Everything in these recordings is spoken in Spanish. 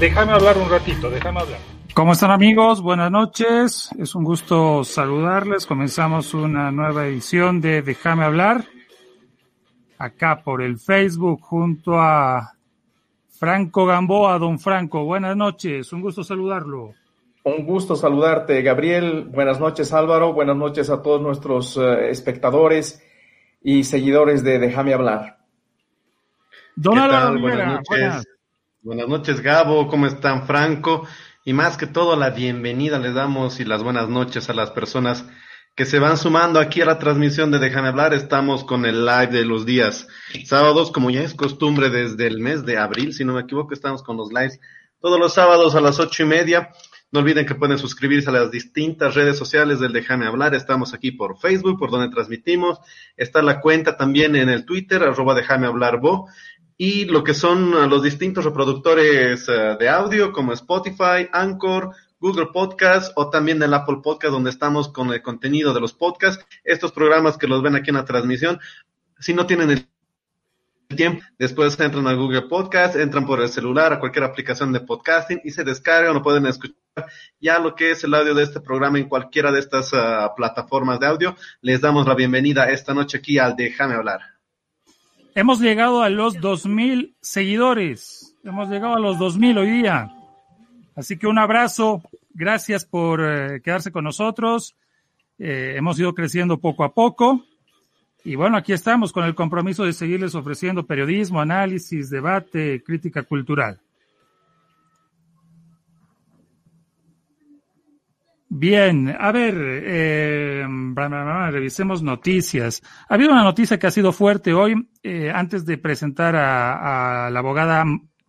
déjame hablar un ratito, déjame hablar. ¿Cómo están amigos? Buenas noches. Es un gusto saludarles. Comenzamos una nueva edición de Déjame hablar. Acá por el Facebook junto a Franco Gamboa. Don Franco, buenas noches. Un gusto saludarlo. Un gusto saludarte, Gabriel. Buenas noches, Álvaro. Buenas noches a todos nuestros uh, espectadores y seguidores de Déjame hablar. Don Álvaro Buenas noches. Buenas. Buenas noches, Gabo. ¿Cómo están, Franco? Y más que todo, la bienvenida les damos y las buenas noches a las personas que se van sumando aquí a la transmisión de Déjame hablar. Estamos con el live de los días sábados, como ya es costumbre desde el mes de abril, si no me equivoco, estamos con los lives todos los sábados a las ocho y media. No olviden que pueden suscribirse a las distintas redes sociales del Déjame hablar. Estamos aquí por Facebook, por donde transmitimos. Está la cuenta también en el Twitter, arroba Déjame hablar Bo. Y lo que son los distintos reproductores de audio como Spotify, Anchor, Google Podcast o también el Apple Podcast donde estamos con el contenido de los podcasts. Estos programas que los ven aquí en la transmisión, si no tienen el tiempo, después entran a Google Podcast, entran por el celular, a cualquier aplicación de podcasting y se descargan o pueden escuchar ya lo que es el audio de este programa en cualquiera de estas uh, plataformas de audio. Les damos la bienvenida esta noche aquí al Déjame hablar. Hemos llegado a los 2.000 seguidores. Hemos llegado a los 2.000 hoy día. Así que un abrazo. Gracias por eh, quedarse con nosotros. Eh, hemos ido creciendo poco a poco. Y bueno, aquí estamos con el compromiso de seguirles ofreciendo periodismo, análisis, debate, crítica cultural. Bien, a ver, eh, revisemos noticias. Ha habido una noticia que ha sido fuerte hoy. Eh, antes de presentar a, a, la abogada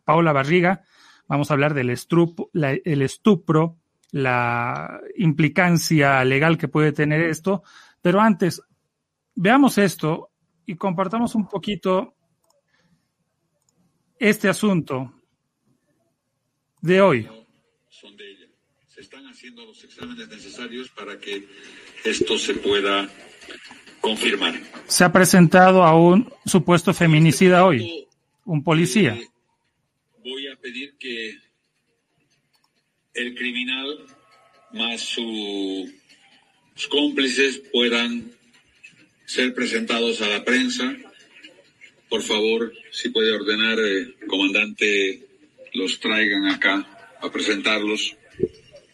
Paula Barriga, vamos a hablar del estrupo, la, el estupro, la implicancia legal que puede tener esto. Pero antes, veamos esto y compartamos un poquito este asunto de hoy. Son de ella. Se están haciendo los exámenes necesarios para que esto se pueda confirmar. Se ha presentado a un supuesto feminicida hoy, un policía. Eh, voy a pedir que el criminal más su, sus cómplices puedan ser presentados a la prensa. Por favor, si puede ordenar, eh, comandante, los traigan acá a presentarlos.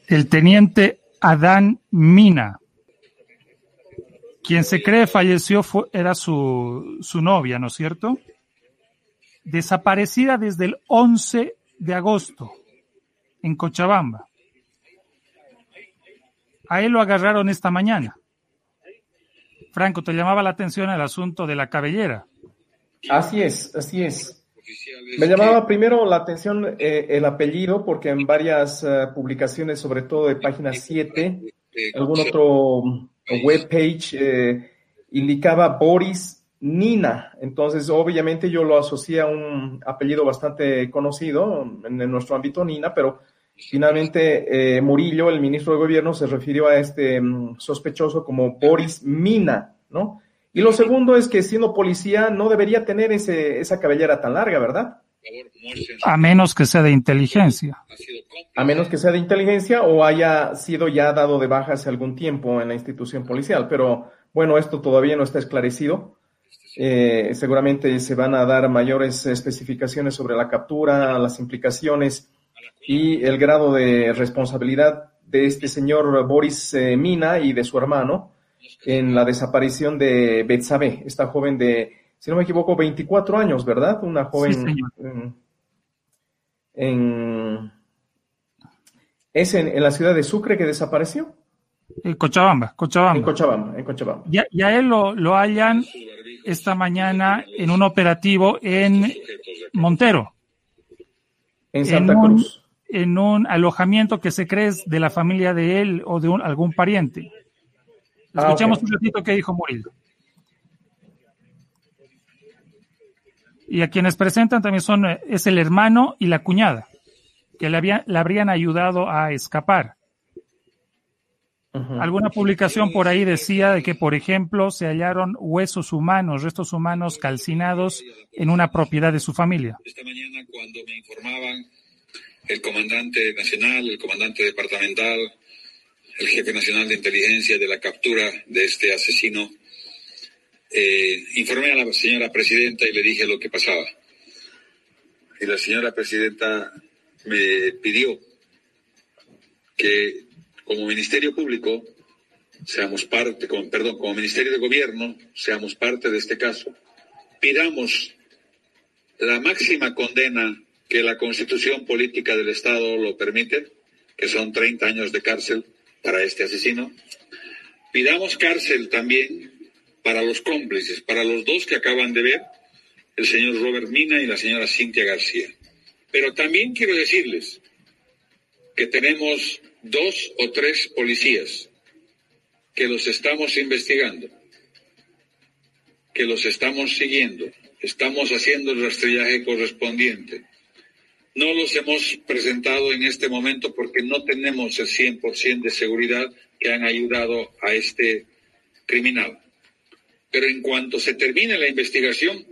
El teniente Adán Mina, quien se cree falleció, fue, era su, su novia, ¿no es cierto? Desaparecida desde el 11 de agosto en Cochabamba. A él lo agarraron esta mañana. Franco, te llamaba la atención el asunto de la cabellera. Así es, así es. Me llamaba primero la atención eh, el apellido, porque en varias uh, publicaciones, sobre todo de página 7, algún otro webpage eh, indicaba Boris Nina. Entonces, obviamente yo lo asocié a un apellido bastante conocido en, en nuestro ámbito, Nina, pero finalmente eh, Murillo, el ministro de Gobierno, se refirió a este um, sospechoso como Boris Mina, ¿no? Y lo segundo es que siendo policía no debería tener ese, esa cabellera tan larga, ¿verdad? A menos que sea de inteligencia. A menos que sea de inteligencia o haya sido ya dado de baja hace algún tiempo en la institución policial. Pero bueno, esto todavía no está esclarecido. Eh, seguramente se van a dar mayores especificaciones sobre la captura, las implicaciones y el grado de responsabilidad de este señor Boris eh, Mina y de su hermano en la desaparición de Betsabe, esta joven de, si no me equivoco, 24 años, ¿verdad? Una joven Sí, en, en- es en, en la ciudad de Sucre que desapareció, En Cochabamba, en Cochabamba. Cochabamba, en Cochabamba. Ya, ya él lo, lo hallan esta mañana en un operativo en Montero, En Santa en un, Cruz. en un alojamiento que se cree es de la familia de él o de un- algún pariente. Ah, Escuchamos un ratito qué dijo Murillo. Y a quienes presentan también son, eh, es el hermano y la cuñada, que le, había, le habrían ayudado a escapar. Alguna publicación por ahí decía de que, por ejemplo, se hallaron huesos humanos, restos humanos calcinados en una propiedad de su familia. Esta mañana cuando me informaban el comandante nacional, el comandante departamental, el jefe nacional de inteligencia de la captura de este asesino, eh, informé a la señora presidenta y le dije lo que pasaba. Y la señora presidenta me pidió que como Ministerio Público seamos parte, como, perdón, como Ministerio de Gobierno seamos parte de este caso, pidamos la máxima condena que la Constitución Política del Estado lo permite, que son 30 años de cárcel para este asesino. Pidamos cárcel también para los cómplices, para los dos que acaban de ver, el señor Robert Mina y la señora Cintia García. Pero también quiero decirles que tenemos dos o tres policías que los estamos investigando, que los estamos siguiendo, estamos haciendo el rastrillaje correspondiente. No los hemos presentado en este momento porque no tenemos el 100% de seguridad que han ayudado a este criminal. Pero en cuanto se termine la investigación,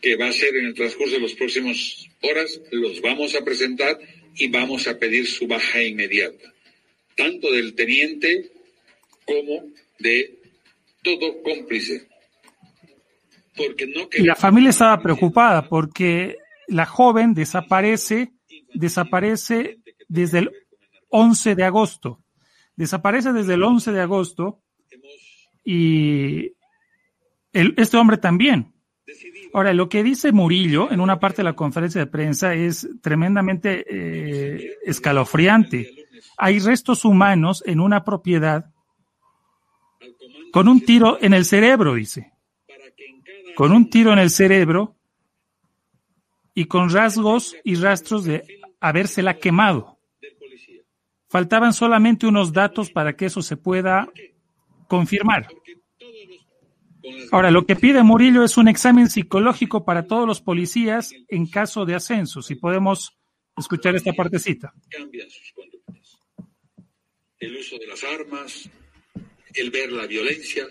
que va a ser en el transcurso de las próximas horas, los vamos a presentar y vamos a pedir su baja inmediata, tanto del teniente como de todo cómplice. Porque no y la familia estaba preocupada porque la joven desaparece, desaparece desde el 11 de agosto. Desaparece desde el 11 de agosto y este hombre también. Ahora, lo que dice Murillo en una parte de la conferencia de prensa es tremendamente eh, escalofriante. Hay restos humanos en una propiedad con un tiro en el cerebro, dice. Con un tiro en el cerebro y con rasgos y rastros de habérsela quemado. Faltaban solamente unos datos para que eso se pueda confirmar. Ahora, lo que pide Murillo es un examen psicológico para todos los policías en caso de ascenso. Si podemos escuchar esta partecita. El uso de las armas, el ver la violencia,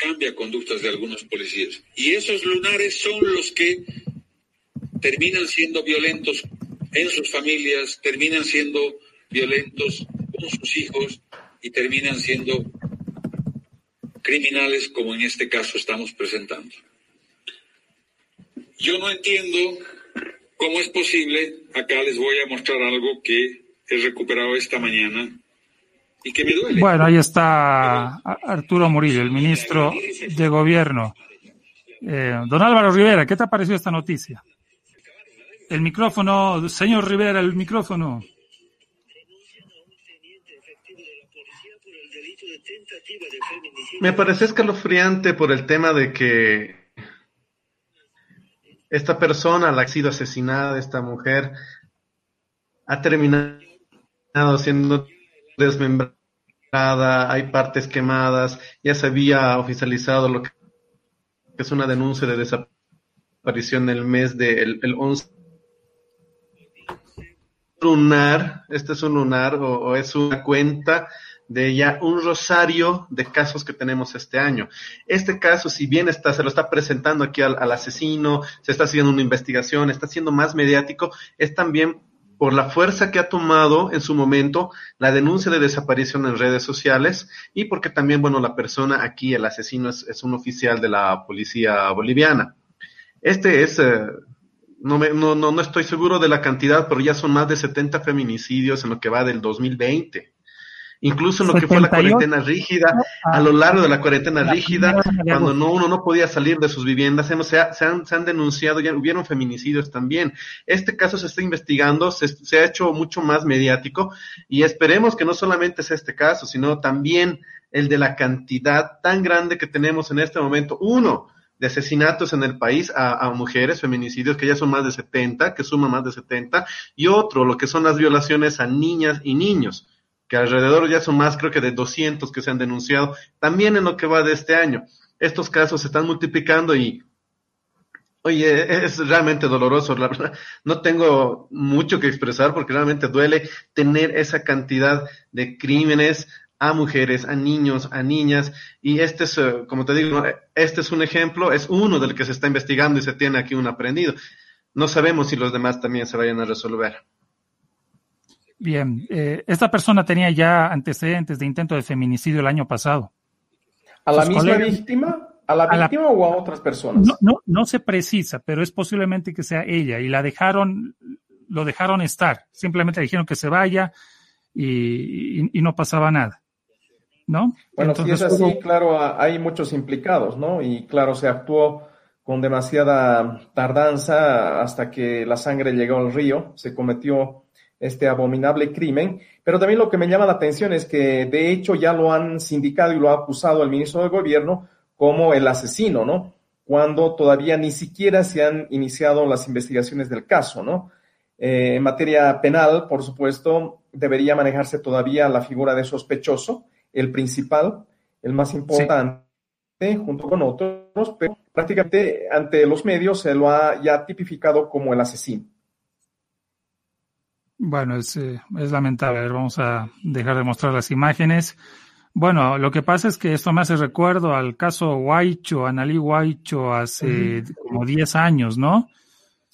cambia conductas de algunos policías. Y esos lunares son los que terminan siendo violentos en sus familias, terminan siendo violentos con sus hijos y terminan siendo criminales como en este caso estamos presentando. Yo no entiendo cómo es posible, acá les voy a mostrar algo que he recuperado esta mañana y que me duele. Bueno, ahí está Arturo Murillo, el ministro de Gobierno. Eh, don Álvaro Rivera, ¿qué te ha parecido esta noticia? El micrófono, señor Rivera, el micrófono. Me parece escalofriante por el tema de que esta persona, la que ha sido asesinada, esta mujer, ha terminado siendo desmembrada, hay partes quemadas, ya se había oficializado lo que es una denuncia de desaparición el mes del el 11 lunar, este es un lunar o es una cuenta de ya un rosario de casos que tenemos este año. Este caso, si bien está, se lo está presentando aquí al, asesino, se está haciendo una investigación, está siendo más mediático, es también por la fuerza que ha tomado en su momento la denuncia de desaparición en redes sociales y porque también, bueno, la persona aquí, el asesino, es, un oficial de la policía boliviana. Este es, eh, no, me, no, no, no estoy seguro de la cantidad, pero ya son más de 70 feminicidios en lo que va del 2020 incluso en lo que fue la cuarentena rígida, a lo largo de la cuarentena rígida, cuando no, uno no podía salir de sus viviendas, se, han, se han denunciado, ya hubieron feminicidios también. Este caso se está investigando, se, se ha hecho mucho más mediático y esperemos que no solamente sea este caso, sino también el de la cantidad tan grande que tenemos en este momento. Uno, de asesinatos en el país a, a, mujeres, feminicidios, que ya son más de 70, que suman más de 70, y otro, lo que son las violaciones a niñas y niños que alrededor ya son más, creo que de 200 que se han denunciado, también en lo que va de este año. Estos casos se están multiplicando y, oye, es realmente doloroso, la verdad. No tengo mucho que expresar porque realmente duele tener esa cantidad de crímenes a mujeres, a niños, a niñas, y este es, eh, como te digo, este es un ejemplo, es uno del que se está investigando y se tiene aquí un aprendido. no sabemos si los demás también se vayan a resolver. Bien, eh, esta persona tenía ya antecedentes de intento de feminicidio el año pasado. ¿A la misma víctima? ¿A la víctima o a otras personas? No, no, no, se precisa, pero es posiblemente que sea ella y la dejaron, lo dejaron estar. Simplemente dijeron que se vaya y, no pasaba nada. ¿No? Bueno, si es así, claro, hay muchos implicados, ¿no? Y claro, se actuó con demasiada tardanza hasta que la sangre llegó al río, se cometió este abominable crimen. Pero también lo que me llama la atención es que de hecho ya lo han sindicado y lo ha acusado el ministro de Gobierno como el asesino, ¿no? Cuando todavía ni siquiera se han iniciado las investigaciones del caso, ¿no? Eh, en materia penal, por supuesto, debería manejarse todavía la figura de sospechoso, el principal, el más importante, junto con otros, pero prácticamente ante los medios se lo ha ya tipificado como el asesino. Bueno, es, eh, es lamentable. vamos a dejar de mostrar las imágenes. Bueno, lo que pasa es que esto me hace recuerdo al caso Guaycho, Analí Guaycho, hace como 10 años, ¿no?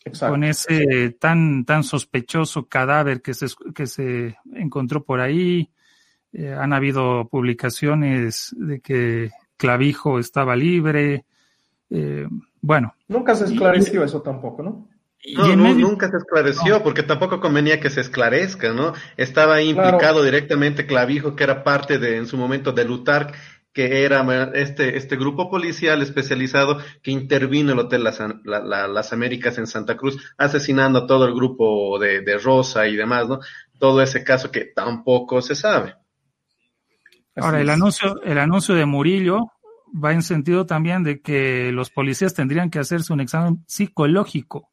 Exacto. Con ese tan, tan sospechoso cadáver que se, que se encontró por ahí. Eh, han habido publicaciones de que Clavijo estaba libre. Eh, bueno. Nunca se esclareció eso tampoco, ¿no? No, nunca se esclareció, porque tampoco convenía que se esclarezca, ¿no? Estaba implicado directamente Clavijo, que era parte de, en su momento, de Lutar, que era este, este grupo policial especializado que intervino en el Hotel Las, Américas en Santa Cruz, asesinando a todo el grupo de, de Rosa y demás, ¿no? Todo ese caso que tampoco se sabe. Ahora, el anuncio, el anuncio de Murillo va en sentido también de que los policías tendrían que hacerse un examen psicológico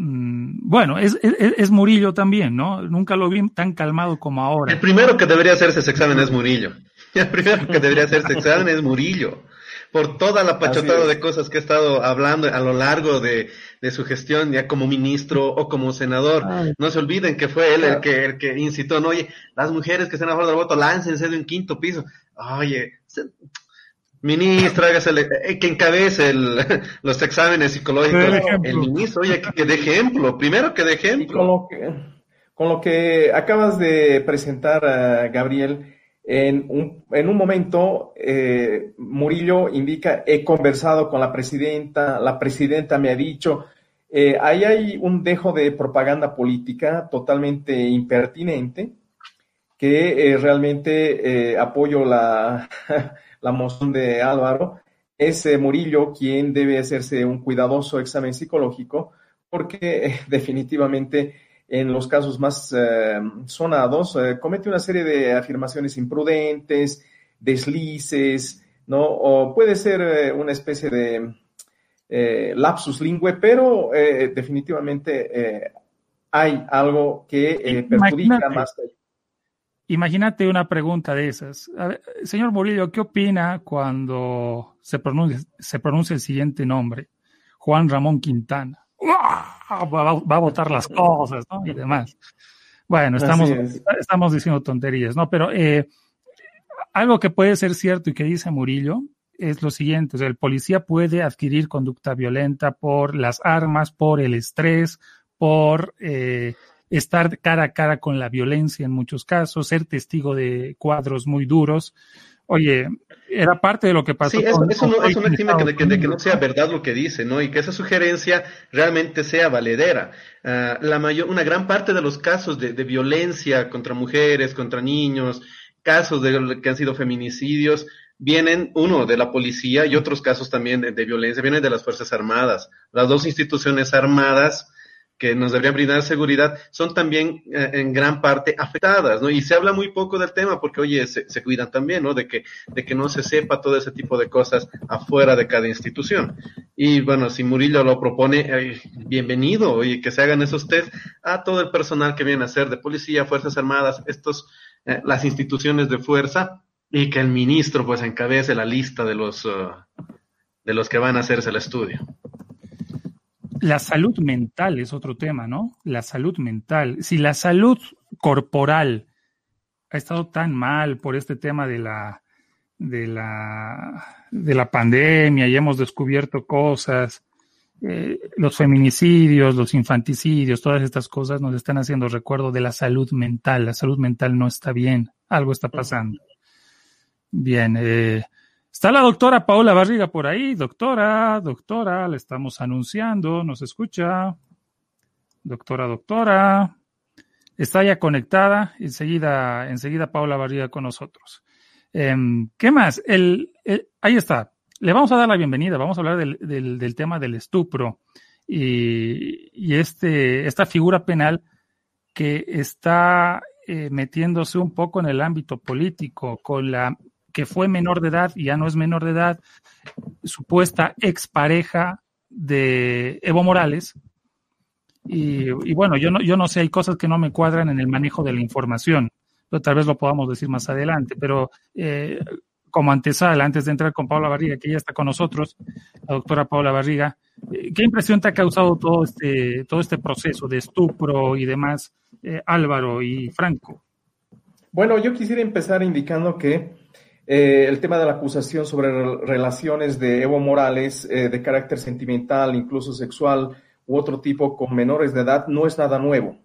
bueno, es, es, Murillo también, ¿no? Nunca lo vi tan calmado como ahora. El primero que debería hacerse ese examen es Murillo. El primero que debería hacerse ese examen es Murillo. Por toda la pachotada de cosas que ha estado hablando a lo largo de, su gestión, ya como ministro o como senador. No se olviden que fue él el que, el que incitó, no, oye, las mujeres que están a favor del voto, láncense de un quinto piso. Oye, Ministro, hágase eh, que encabece los exámenes psicológicos. El ministro, oye, que, de ejemplo, primero que de ejemplo. Con lo que, con lo que acabas de presentar, uh, Gabriel, en un, en un momento, eh, Murillo indica, he conversado con la presidenta, la presidenta me ha dicho, eh, ahí hay un dejo de propaganda política totalmente impertinente, que realmente apoyo la la moción de Álvaro, es eh, Murillo quien debe hacerse un cuidadoso examen psicológico porque eh, definitivamente en los casos más eh, sonados comete una serie de afirmaciones imprudentes, deslices, ¿no? O puede ser una especie de lapsus lingüe, pero definitivamente hay algo que perjudica más. Imagínate una pregunta de esas. señor Murillo, ¿qué opina cuando se pronuncia, se pronuncia el siguiente nombre? Juan Ramón Quintana. Va, a votar las cosas, ¿no? Y demás. Bueno, estamos, estamos diciendo tonterías, ¿no? Pero eh, algo que puede ser cierto y que dice Murillo es lo siguiente, o sea, el policía puede adquirir conducta violenta por las armas, por el estrés, por eh, estar cara a cara con la violencia en muchos casos, ser testigo de cuadros muy duros. Oye, era parte de lo que pasó. Sí, eso, no, eso no exime de, que, no sea verdad lo que dice, ¿no? Y que esa sugerencia realmente sea valedera. Ah, la mayor, una gran parte de los casos de, violencia contra mujeres, contra niños, casos de que han sido feminicidios, vienen, uno, de la policía y otros casos también de, de violencia, vienen de las Fuerzas Armadas. Las dos instituciones armadas que nos deberían brindar seguridad, son también eh, en gran parte afectadas, ¿no? Y se habla muy poco del tema porque, oye, se, cuidan también, ¿no? De que, de que no se sepa todo ese tipo de cosas afuera de cada institución. Y bueno, si Murillo lo propone, bienvenido, oye, que se hagan esos test a todo el personal que viene a ser de policía, Fuerzas Armadas, estos, eh, las instituciones de fuerza, y que el ministro pues encabece la lista de los, uh, de los que van a hacerse el estudio. La salud mental es otro tema, ¿no? La salud mental. Si la salud corporal ha estado tan mal por este tema de la, de la, de la pandemia y hemos descubierto cosas, eh, los feminicidios, los infanticidios, todas estas cosas nos están haciendo recuerdo de la salud mental. La salud mental no está bien, algo está pasando. Bien, eh, está la doctora Paola Barriga por ahí. Doctora, doctora, le estamos anunciando, nos escucha. Doctora, doctora. Está ya conectada, enseguida, enseguida Paola Barriga con nosotros. Em, ¿Qué más? el, ahí está, le vamos a dar la bienvenida, vamos a hablar del, del, tema del estupro y, y, este, esta figura penal que está eh, metiéndose un poco en el ámbito político con la que fue menor de edad y ya no es menor de edad, supuesta expareja de Evo Morales. Y, bueno, yo no, yo no sé, hay cosas que no me cuadran en el manejo de la información, pero tal vez lo podamos decir más adelante, pero eh, como antesala, antes de entrar con Paula Barriga, que ya está con nosotros, la doctora Paula Barriga, eh, ¿qué impresión te ha causado todo este, todo este proceso de estupro y demás, eh, Álvaro y Franco? Bueno, yo quisiera empezar indicando que eh, el tema de la acusación sobre relaciones de Evo Morales de carácter sentimental, incluso sexual u otro tipo con menores de edad no es nada nuevo.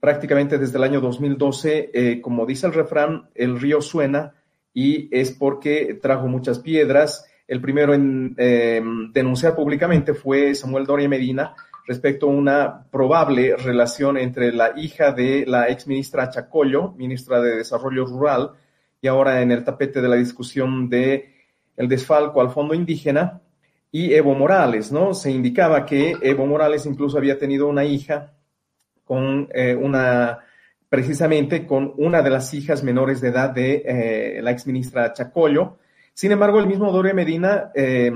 Prácticamente desde el año 2012, como dice el refrán, el río suena y es porque trajo muchas piedras. El primero en eh, denunciar públicamente fue Samuel Doria Medina respecto a una probable relación entre la hija de la ex ministra Chacollo, ministra de Desarrollo Rural, y ahora en el tapete de la discusión de el desfalco al fondo indígena, y Evo Morales, ¿no? Se indicaba que Evo Morales incluso había tenido una hija con eh, una precisamente con una de las hijas menores de edad de eh, la exministra Chacollo. Sin embargo, el mismo Doria Medina eh,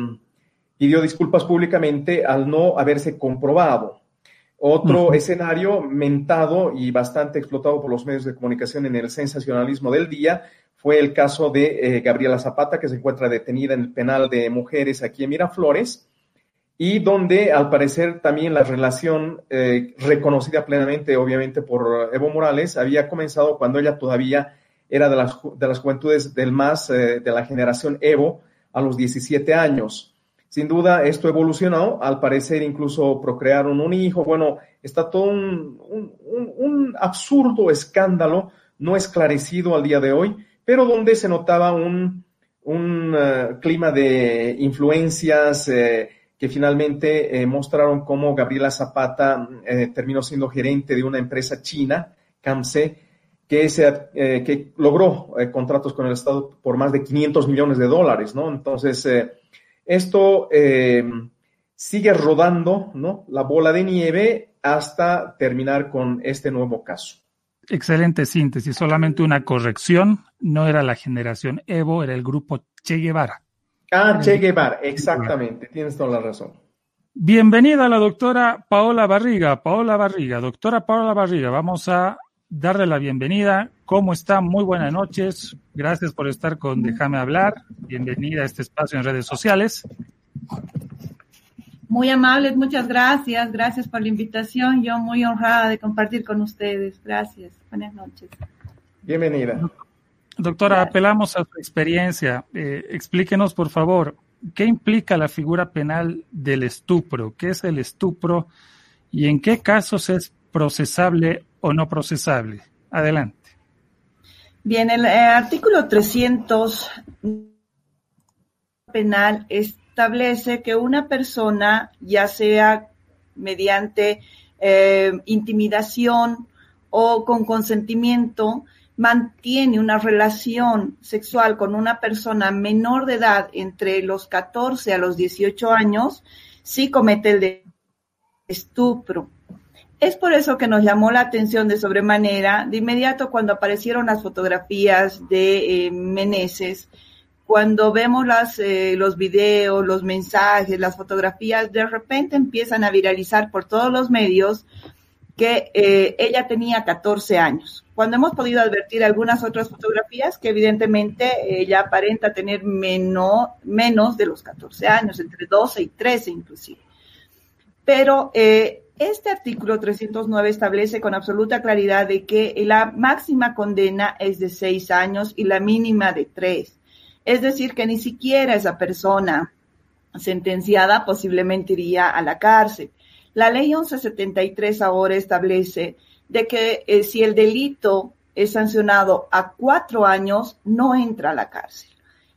pidió disculpas públicamente al no haberse comprobado. Otro escenario mentado y bastante explotado por los medios de comunicación en el sensacionalismo del día fue el caso de eh, Gabriela Zapata, que se encuentra detenida en el penal de mujeres aquí en Miraflores y donde al parecer también la relación eh, reconocida plenamente, obviamente, por Evo Morales, había comenzado cuando ella todavía era de las, de las juventudes del más eh, de la generación Evo a los 17 años. Sin duda, esto evolucionó, al parecer incluso procrearon un hijo, bueno, está todo un, un, absurdo escándalo no esclarecido al día de hoy, pero donde se notaba un, uh, clima de influencias, eh, que finalmente eh, mostraron cómo Gabriela Zapata eh, terminó siendo gerente de una empresa china, CAMSE, que, eh, que logró contratos con el Estado por más de 500 millones de dólares, ¿no? Entonces, esto sigue rodando, ¿no? La bola de nieve hasta terminar con este nuevo caso. Excelente síntesis, solamente una corrección, no era la generación Evo, era el grupo Che Guevara. Ah, Che Guevara, exactamente, tienes toda la razón. Bienvenida a la doctora Paola Barriga. Paola Barriga, doctora Paola Barriga, vamos a darle la bienvenida. ¿Cómo está? Muy buenas noches. Gracias por estar con Déjame hablar. Bienvenida a este espacio en redes sociales. Muy amables, muchas gracias. Gracias por la invitación. Yo muy honrada de compartir con ustedes. Gracias. Buenas noches. Bienvenida. Doctora, apelamos a su experiencia. Eh, explíquenos, por favor, ¿qué implica la figura penal del estupro? ¿Qué es el estupro? ¿Y en qué casos es procesable o no procesable? Adelante. Bien, el eh, artículo 300 penal establece que una persona, ya sea mediante eh, intimidación o con consentimiento, mantiene una relación sexual con una persona menor de edad entre los 14 a los 18 años, sí comete el estupro. Es por eso que nos llamó la atención de sobremanera, de inmediato cuando aparecieron las fotografías de eh, Meneses, cuando vemos las, eh, los videos, los mensajes, las fotografías, de repente empiezan a viralizar por todos los medios que eh, ella tenía 14 años. Cuando hemos podido advertir algunas otras fotografías que evidentemente ella aparenta tener menos, menos de los 14 años, entre 12 y 13 inclusive. Pero eh, este artículo 309 establece con absoluta claridad de que la máxima condena es de 6 años y la mínima de 3. Es decir, que ni siquiera esa persona sentenciada, posiblemente iría a la cárcel. La ley 1173 ahora establece de que eh, si el delito es sancionado a cuatro años, no entra a la cárcel.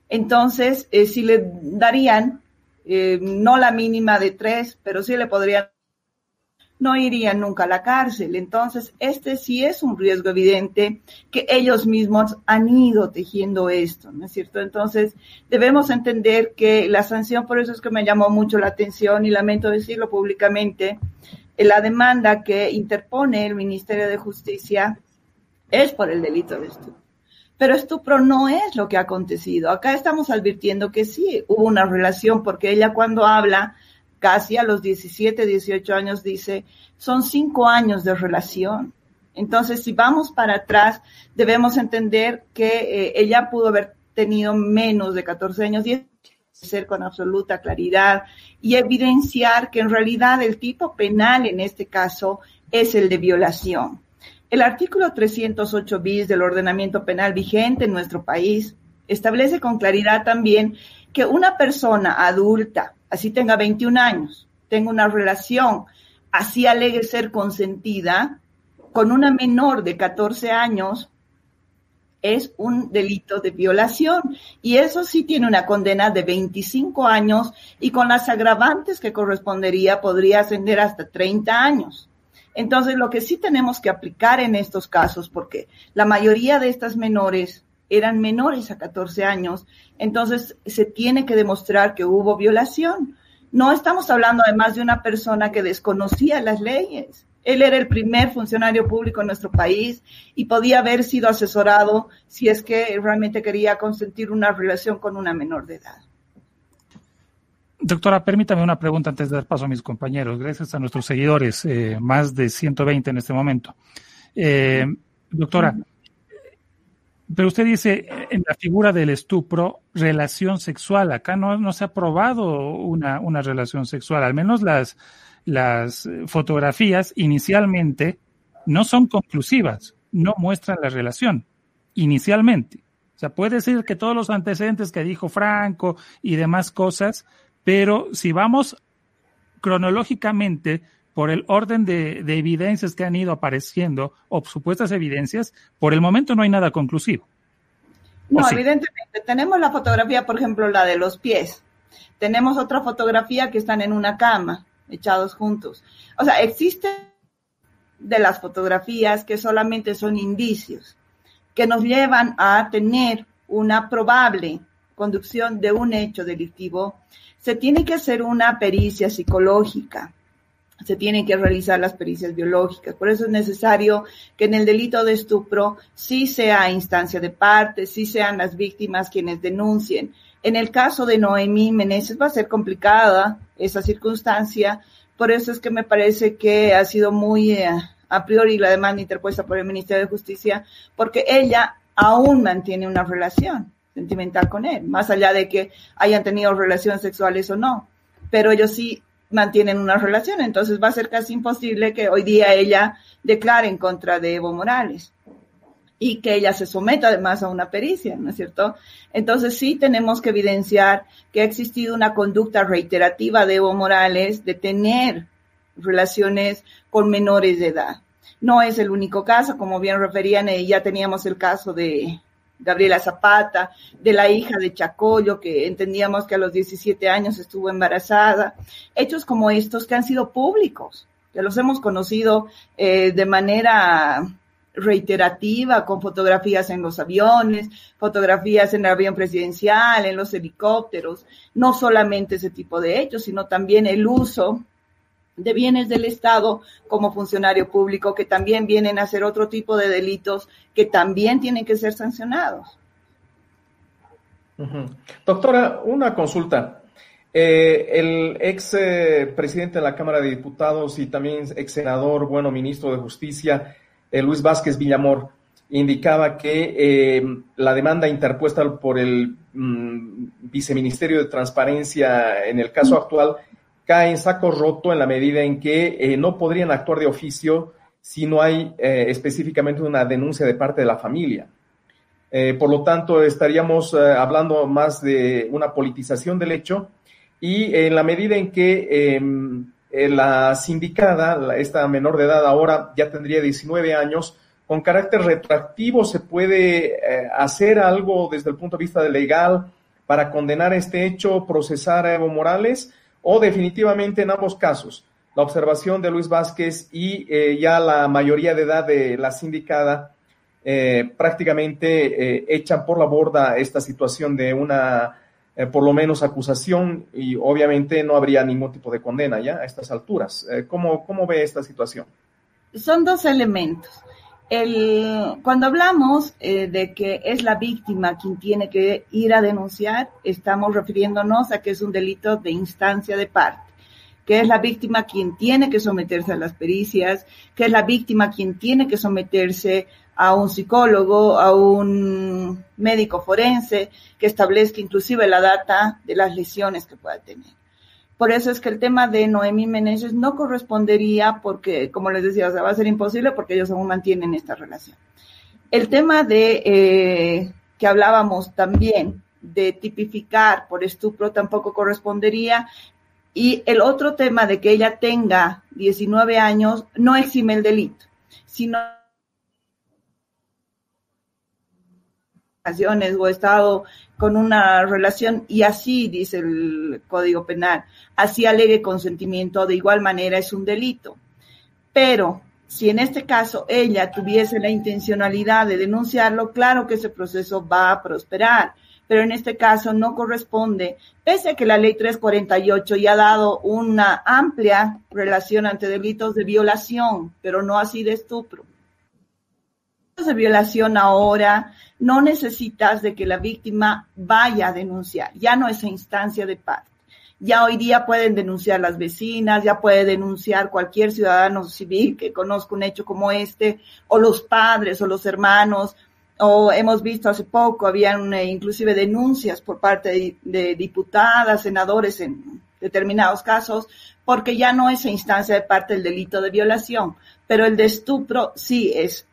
Entonces, eh, si le darían, eh, no la mínima de tres, pero sí le podrían no irían nunca a la cárcel. Entonces, este sí es un riesgo evidente que ellos mismos han ido tejiendo esto, ¿no es cierto? Entonces, debemos entender que la sanción, por eso es que me llamó mucho la atención y lamento decirlo públicamente, la demanda que interpone el Ministerio de Justicia es por el delito de estupro. Pero estupro no es lo que ha acontecido. Acá estamos advirtiendo que sí hubo una relación porque ella cuando habla casi a los 17, 18 años dice, son cinco años de relación. Entonces, si vamos para atrás, debemos entender que eh, ella pudo haber tenido menos de 14 años y ser con absoluta claridad y evidenciar que en realidad el tipo penal en este caso es el de violación. El artículo 308 bis del ordenamiento penal vigente en nuestro país establece con claridad también que una persona adulta así tenga 21 años, tenga una relación, así alegue ser consentida, con una menor de 14 años, es un delito de violación. Y eso sí tiene una condena de 25 años y con las agravantes que correspondería podría ascender hasta 30 años. Entonces, lo que sí tenemos que aplicar en estos casos, porque la mayoría de estas menores eran menores a 14 años, entonces se tiene que demostrar que hubo violación. No estamos hablando además de una persona que desconocía las leyes. Él era el primer funcionario público en nuestro país y podía haber sido asesorado si es que realmente quería consentir una relación con una menor de edad. Doctora, permítame una pregunta antes de dar paso a mis compañeros. Gracias a nuestros seguidores, eh, más de 120 en este momento. Eh, doctora, pero usted dice en la figura del estupro, relación sexual. Acá no, no se ha probado una, una relación sexual. Al menos las, las fotografías inicialmente no son conclusivas, no muestran la relación inicialmente. O sea, puede ser que todos los antecedentes que dijo Franco y demás cosas, pero si vamos cronológicamente por el orden de, evidencias que han ido apareciendo o supuestas evidencias, por el momento no hay nada conclusivo. No, evidentemente. Tenemos la fotografía, por ejemplo, la de los pies. Tenemos otra fotografía que están en una cama, echados juntos. O sea, existen de las fotografías que solamente son indicios, que nos llevan a tener una probable conducción de un hecho delictivo. Se tiene que hacer una pericia psicológica se tienen que realizar las pericias biológicas. Por eso es necesario que en el delito de estupro sí sea instancia de parte, sí sean las víctimas quienes denuncien. En el caso de Noemí Meneses va a ser complicada esa circunstancia, por eso es que me parece que ha sido muy eh, a priori la demanda interpuesta por el Ministerio de Justicia, porque ella aún mantiene una relación sentimental con él, más allá de que hayan tenido relaciones sexuales o no. Pero ellos sí mantienen una relación. Entonces va a ser casi imposible que hoy día ella declare en contra de Evo Morales y que ella se someta además a una pericia, ¿no es cierto? Entonces sí tenemos que evidenciar que ha existido una conducta reiterativa de Evo Morales de tener relaciones con menores de edad. No es el único caso, como bien referían, y ya teníamos el caso de Gabriela Zapata, de la hija de Chacollo, que entendíamos que a los 17 años estuvo embarazada. Hechos como estos que han sido públicos, que los hemos conocido eh, de manera reiterativa, con fotografías en los aviones, fotografías en el avión presidencial, en los helicópteros, no solamente ese tipo de hechos, sino también el uso de bienes del Estado como funcionario público que también vienen a hacer otro tipo de delitos que también tienen que ser sancionados. Doctora, una consulta. Eh, el ex eh, presidente de la Cámara de Diputados y también ex senador, bueno, ministro de Justicia, eh, Luis Vázquez Villamor, indicaba que la demanda interpuesta por el mm, viceministerio de Transparencia en el caso actual cae en saco roto en la medida en que eh, no podrían actuar de oficio si no hay eh, específicamente una denuncia de parte de la familia. Eh, por lo tanto, estaríamos hablando más de una politización del hecho y en la medida en que em, la sindicada, esta menor de edad ahora ya tendría 19 años, con carácter retroactivo se puede hacer algo desde el punto de vista legal para condenar este hecho, procesar a Evo Morales o definitivamente en ambos casos la observación de Luis Vázquez y eh, ya la mayoría de edad de la sindicada prácticamente echan por la borda esta situación de una eh, por lo menos acusación y obviamente no habría ningún tipo de condena ya a estas alturas. Eh, ¿cómo, ¿Cómo ve esta situación? Son dos elementos. El, cuando hablamos eh, de que es la víctima quien tiene que ir a denunciar, estamos refiriéndonos a que es un delito de instancia de parte que es la víctima quien tiene que someterse a las pericias, que es la víctima quien tiene que someterse a un psicólogo, a un médico forense que establezca inclusive la data de las lesiones que pueda tener. Por eso es que el tema de Noemí Meneses no correspondería porque, como les decía, va a ser imposible porque ellos aún mantienen esta relación. El tema de eh, que hablábamos también de tipificar por estupro tampoco correspondería. Y el otro tema de que ella tenga 19 años no exime el delito, sino o he estado con una relación y así dice el Código Penal, así alegue consentimiento, de igual manera es un delito. Pero si en este caso ella tuviese la intencionalidad de denunciarlo, claro que ese proceso va a prosperar, pero en este caso no corresponde, pese a que la ley 348 ya ha dado una amplia relación ante delitos de violación, pero no así de estupro de violación ahora no necesitas de que la víctima vaya a denunciar, ya no es instancia de parte. Ya hoy día pueden denunciar las vecinas, ya puede denunciar cualquier ciudadano civil que conozca un hecho como este, o los padres o los hermanos, o hemos visto hace poco, habían eh, inclusive denuncias por parte de, de, diputadas, senadores en determinados casos, porque ya no es instancia de parte del delito de violación, pero el de estupro sí es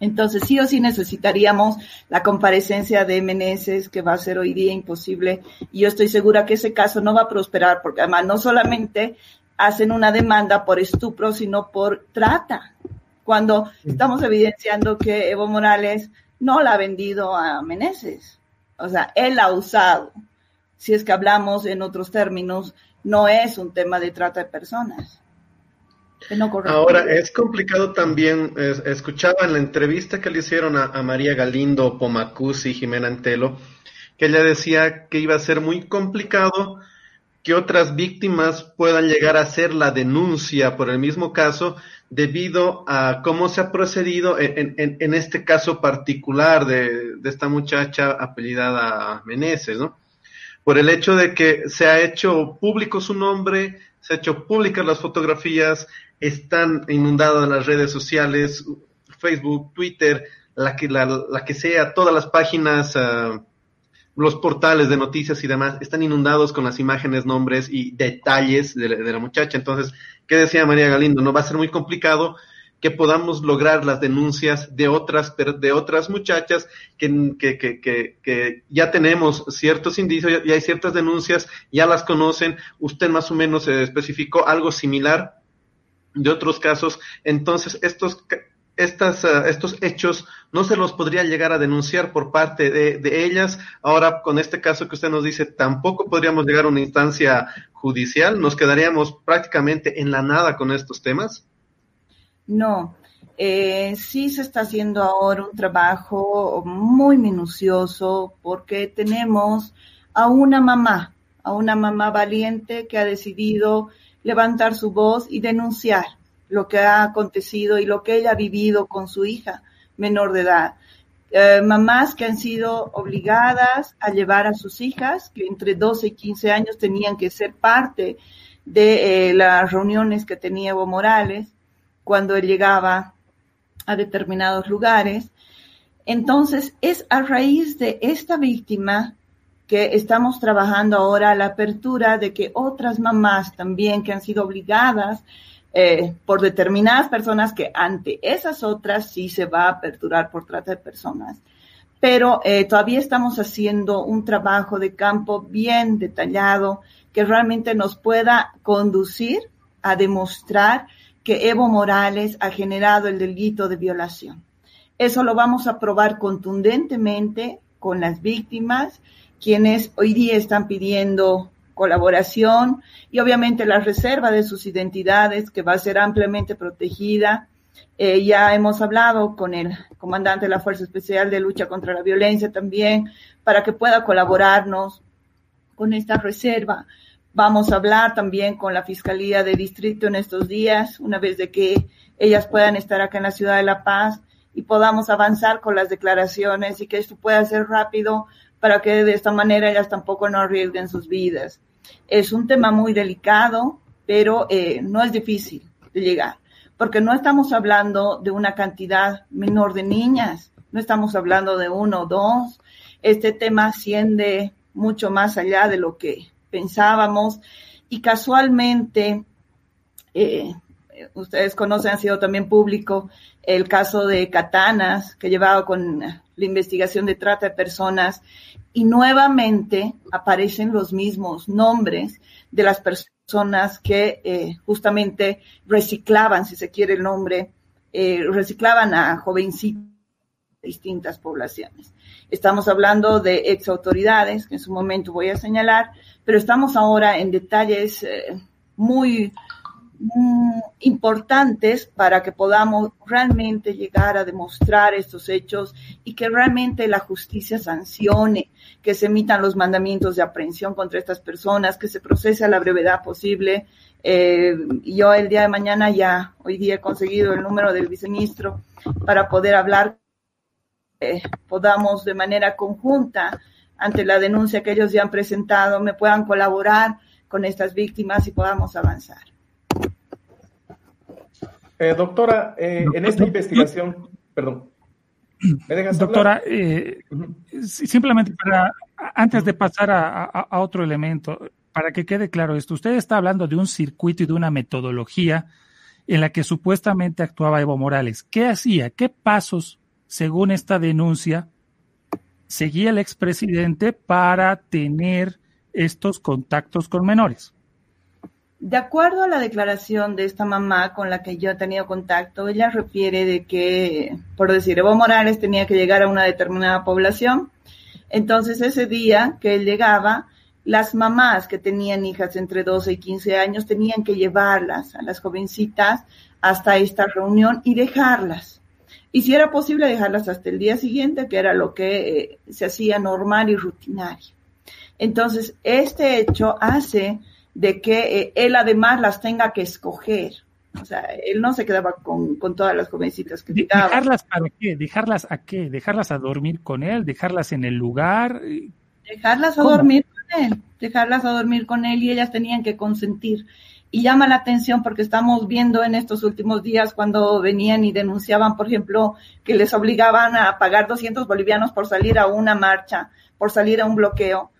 entonces, sí o sí necesitaríamos la comparecencia de Meneses, que va a ser hoy día imposible. Y yo estoy segura que ese caso no va a prosperar, porque además no solamente hacen una demanda por estupro, sino por trata. Cuando estamos evidenciando que Evo Morales no la ha vendido a Meneses. O sea, él ha usado. Si es que hablamos en otros términos, no es un tema de trata de personas. Ahora, es complicado también, escuchaba en la entrevista que le hicieron a, María Galindo, Pomacuzzi Jimena Antelo, que ella decía que iba a ser muy complicado que otras víctimas puedan llegar a hacer la denuncia por el mismo caso debido a cómo se ha procedido en, este caso particular de, de, esta muchacha apellidada Meneses, ¿no? Por el hecho de que se ha hecho público su nombre, se ha hecho públicas las fotografías, están inundadas las redes sociales, Facebook, Twitter, la que, la, que sea, todas las páginas, ah, los portales de noticias y demás, están inundados con las imágenes, nombres y detalles de, la muchacha. Entonces, ¿qué decía María Galindo? No va a ser muy complicado que podamos lograr las denuncias de otras, de otras muchachas que, que, que, que, ya tenemos ciertos indicios, ya, hay ciertas denuncias, ya las conocen. Usted más o menos especificó algo similar de otros casos. Entonces, estos, estas, eh, estos hechos no se los podría llegar a denunciar por parte de, de, ellas. Ahora, con este caso que usted nos dice, tampoco podríamos llegar a una instancia judicial. Nos quedaríamos prácticamente en la nada con estos temas. No, eh, sí se está haciendo ahora un trabajo muy minucioso porque tenemos a una mamá, a una mamá valiente que ha decidido levantar su voz y denunciar lo que ha acontecido y lo que ella ha vivido con su hija menor de edad. Eh, mamás que han sido obligadas a llevar a sus hijas, que entre 12 y 15 años tenían que ser parte de eh, las reuniones que tenía Evo Morales, cuando él llegaba a determinados lugares. Entonces, es a raíz de esta víctima que estamos trabajando ahora la apertura de que otras mamás también que han sido obligadas eh, por determinadas personas que ante esas otras sí se va a aperturar por trata de personas, pero eh, todavía estamos haciendo un trabajo de campo bien detallado que realmente nos pueda conducir a demostrar que Evo Morales ha generado el delito de violación. Eso lo vamos a probar contundentemente con las víctimas, quienes hoy día están pidiendo colaboración y obviamente la reserva de sus identidades que va a ser ampliamente protegida. Eh, ya hemos hablado con el comandante de la Fuerza Especial de Lucha contra la Violencia también para que pueda colaborarnos con esta reserva. Vamos a hablar también con la Fiscalía de Distrito en estos días, una vez de que ellas puedan estar acá en la ciudad de La Paz y podamos avanzar con las declaraciones y que esto pueda ser rápido para que de esta manera ellas tampoco no arriesguen sus vidas. Es un tema muy delicado, pero eh, no es difícil de llegar, porque no estamos hablando de una cantidad menor de niñas, no estamos hablando de uno o dos. Este tema asciende mucho más allá de lo que pensábamos y casualmente, eh, ustedes conocen, ha sido también público el caso de Katanas, que llevaba con la investigación de trata de personas y nuevamente aparecen los mismos nombres de las personas que eh, justamente reciclaban, si se quiere el nombre, eh, reciclaban a jovencitos de distintas poblaciones. Estamos hablando de ex autoridades, que en su momento voy a señalar, pero estamos ahora en detalles eh, muy mm, importantes para que podamos realmente llegar a demostrar estos hechos y que realmente la justicia sancione, que se emitan los mandamientos de aprehensión contra estas personas, que se procese a la brevedad posible. Eh, yo el día de mañana ya, hoy día he conseguido el número del viceministro para poder hablar, eh, podamos de manera conjunta ante la denuncia que ellos ya han presentado, me puedan colaborar con estas víctimas y podamos avanzar. Eh, doctora, eh, en esta investigación, perdón. doctora, eh, simplemente para, antes de pasar a, otro elemento, para que quede claro esto, usted está hablando de un circuito y de una metodología en la que supuestamente actuaba Evo Morales. ¿Qué hacía? ¿Qué pasos, según esta denuncia, seguía el expresidente para tener estos contactos con menores. De acuerdo a la declaración de esta mamá con la que yo he tenido contacto, ella refiere de que, por decir, Evo Morales tenía que llegar a una determinada población. Entonces, ese día que él llegaba, las mamás que tenían hijas entre 12 y 15 años tenían que llevarlas a las jovencitas hasta esta reunión y dejarlas y si era posible dejarlas hasta el día siguiente, que era lo que eh, se hacía normal y rutinario. Entonces, este hecho hace de que eh, él además las tenga que escoger. O sea, él no se quedaba con, con todas las jovencitas que. ¿Dejarlas para qué? ¿Dejarlas a qué? ¿Dejarlas a dormir con él? ¿Dejarlas en el lugar? Dejarlas a dormir con él. Dejarlas a dormir con él y ellas tenían que consentir y llama la atención porque estamos viendo en estos últimos días cuando venían y denunciaban, por ejemplo, que les obligaban a pagar 200 bolivianos por salir a una marcha, por salir a un bloqueo.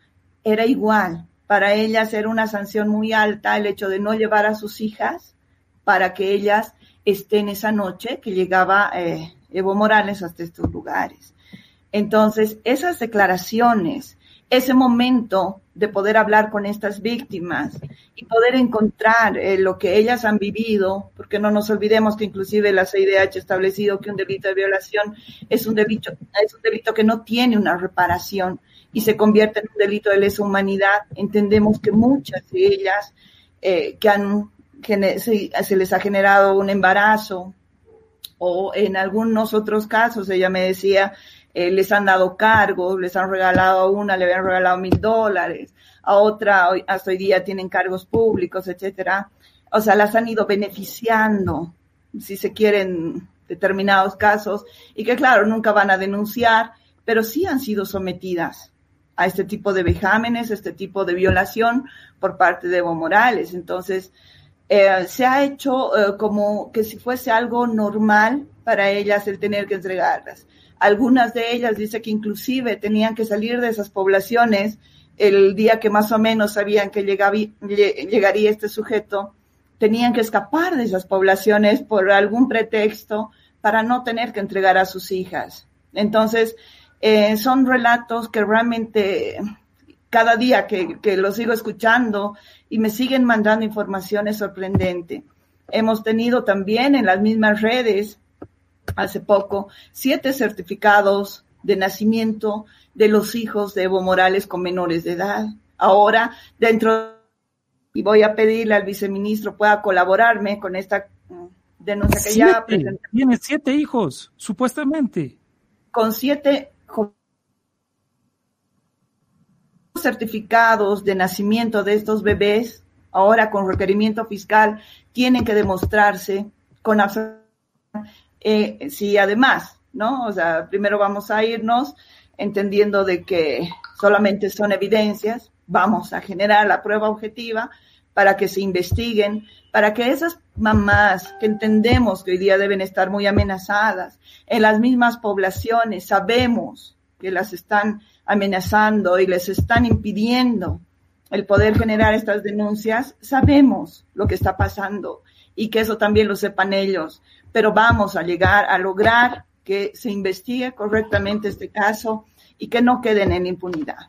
Era igual. Para ellas era una sanción muy alta el hecho de no llevar a sus hijas para que ellas estén esa noche que llegaba eh, Evo Morales hasta estos lugares. Entonces, esas declaraciones ese momento de poder hablar con estas víctimas y poder encontrar eh, lo que ellas han vivido, porque no nos olvidemos que inclusive la CIDH ha establecido que un delito de violación es un delito, es un delito que no tiene una reparación y se convierte en un delito de lesa humanidad. Entendemos que muchas de ellas eh, que han se, se les ha generado un embarazo o en algunos otros casos, ella me decía, eh, les han dado cargos, les han regalado a una, le habían regalado mil dólares, a otra hasta hoy día tienen cargos públicos, etcétera. O sea, las han ido beneficiando, si se quieren, determinados casos, y que claro, nunca van a denunciar, pero sí han sido sometidas a este tipo de vejámenes, este tipo de violación por parte de Evo Morales. Entonces, eh, se ha hecho eh, como que si fuese algo normal para ellas el tener que entregarlas. Algunas de ellas dice que inclusive tenían que salir de esas poblaciones el día que más o menos sabían que llegaría este sujeto, tenían que escapar de esas poblaciones por algún pretexto para no tener que entregar a sus hijas. Entonces, Eh, son relatos que realmente cada día que, que los sigo escuchando y me siguen mandando información es sorprendente. Hemos tenido también en las mismas redes, hace poco, siete certificados de nacimiento de los hijos de Evo Morales con menores de edad. Ahora, dentro, y voy a pedirle al viceministro pueda colaborarme con esta denuncia que ya Tiene siete hijos, supuestamente. Con siete certificados de nacimiento de estos bebés, ahora con requerimiento fiscal, tienen que demostrarse con eh, si además, ¿no? O sea, primero vamos a irnos entendiendo de que solamente son evidencias, vamos a generar la prueba objetiva para que se investiguen, para que esas mamás que entendemos que hoy día deben estar muy amenazadas, en las mismas poblaciones sabemos que las están amenazando y les están impidiendo el poder generar estas denuncias, sabemos lo que está pasando y que eso también lo sepan ellos, pero vamos a llegar a lograr que se investigue correctamente este caso y que no queden en impunidad.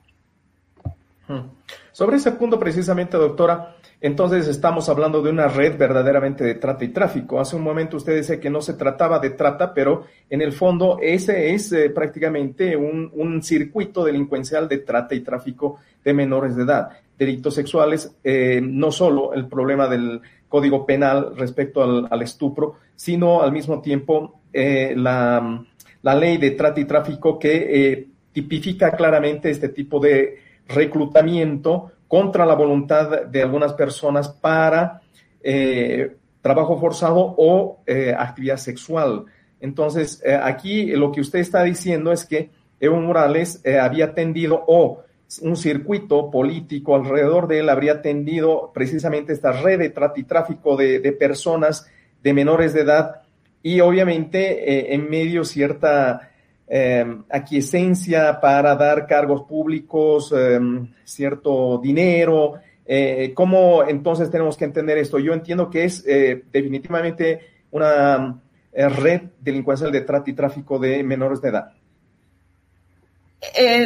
Hmm. Sobre ese punto precisamente, doctora, entonces estamos hablando de una red verdaderamente de trata y tráfico. Hace un momento usted decía que no se trataba de trata, pero en el fondo ese es eh, prácticamente un, circuito delincuencial de trata y tráfico de menores de edad. Delitos sexuales, eh, no solo el problema del código penal respecto al, estupro, sino al mismo tiempo eh, la, la, ley de trata y tráfico que tipifica claramente este tipo de reclutamiento contra la voluntad de algunas personas para eh, trabajo forzado o eh, actividad sexual. Entonces, eh, aquí lo que usted está diciendo es que Evo Morales había tendido o un circuito político alrededor de él habría tendido precisamente esta red de tráfico de, de personas de menores de edad y obviamente en medio cierta eh, aquiescencia para dar cargos públicos, em, cierto dinero. Eh, ¿Cómo entonces tenemos que entender esto? Yo entiendo que es eh, definitivamente una eh, red delincuencial de trata y tráfico de menores de edad.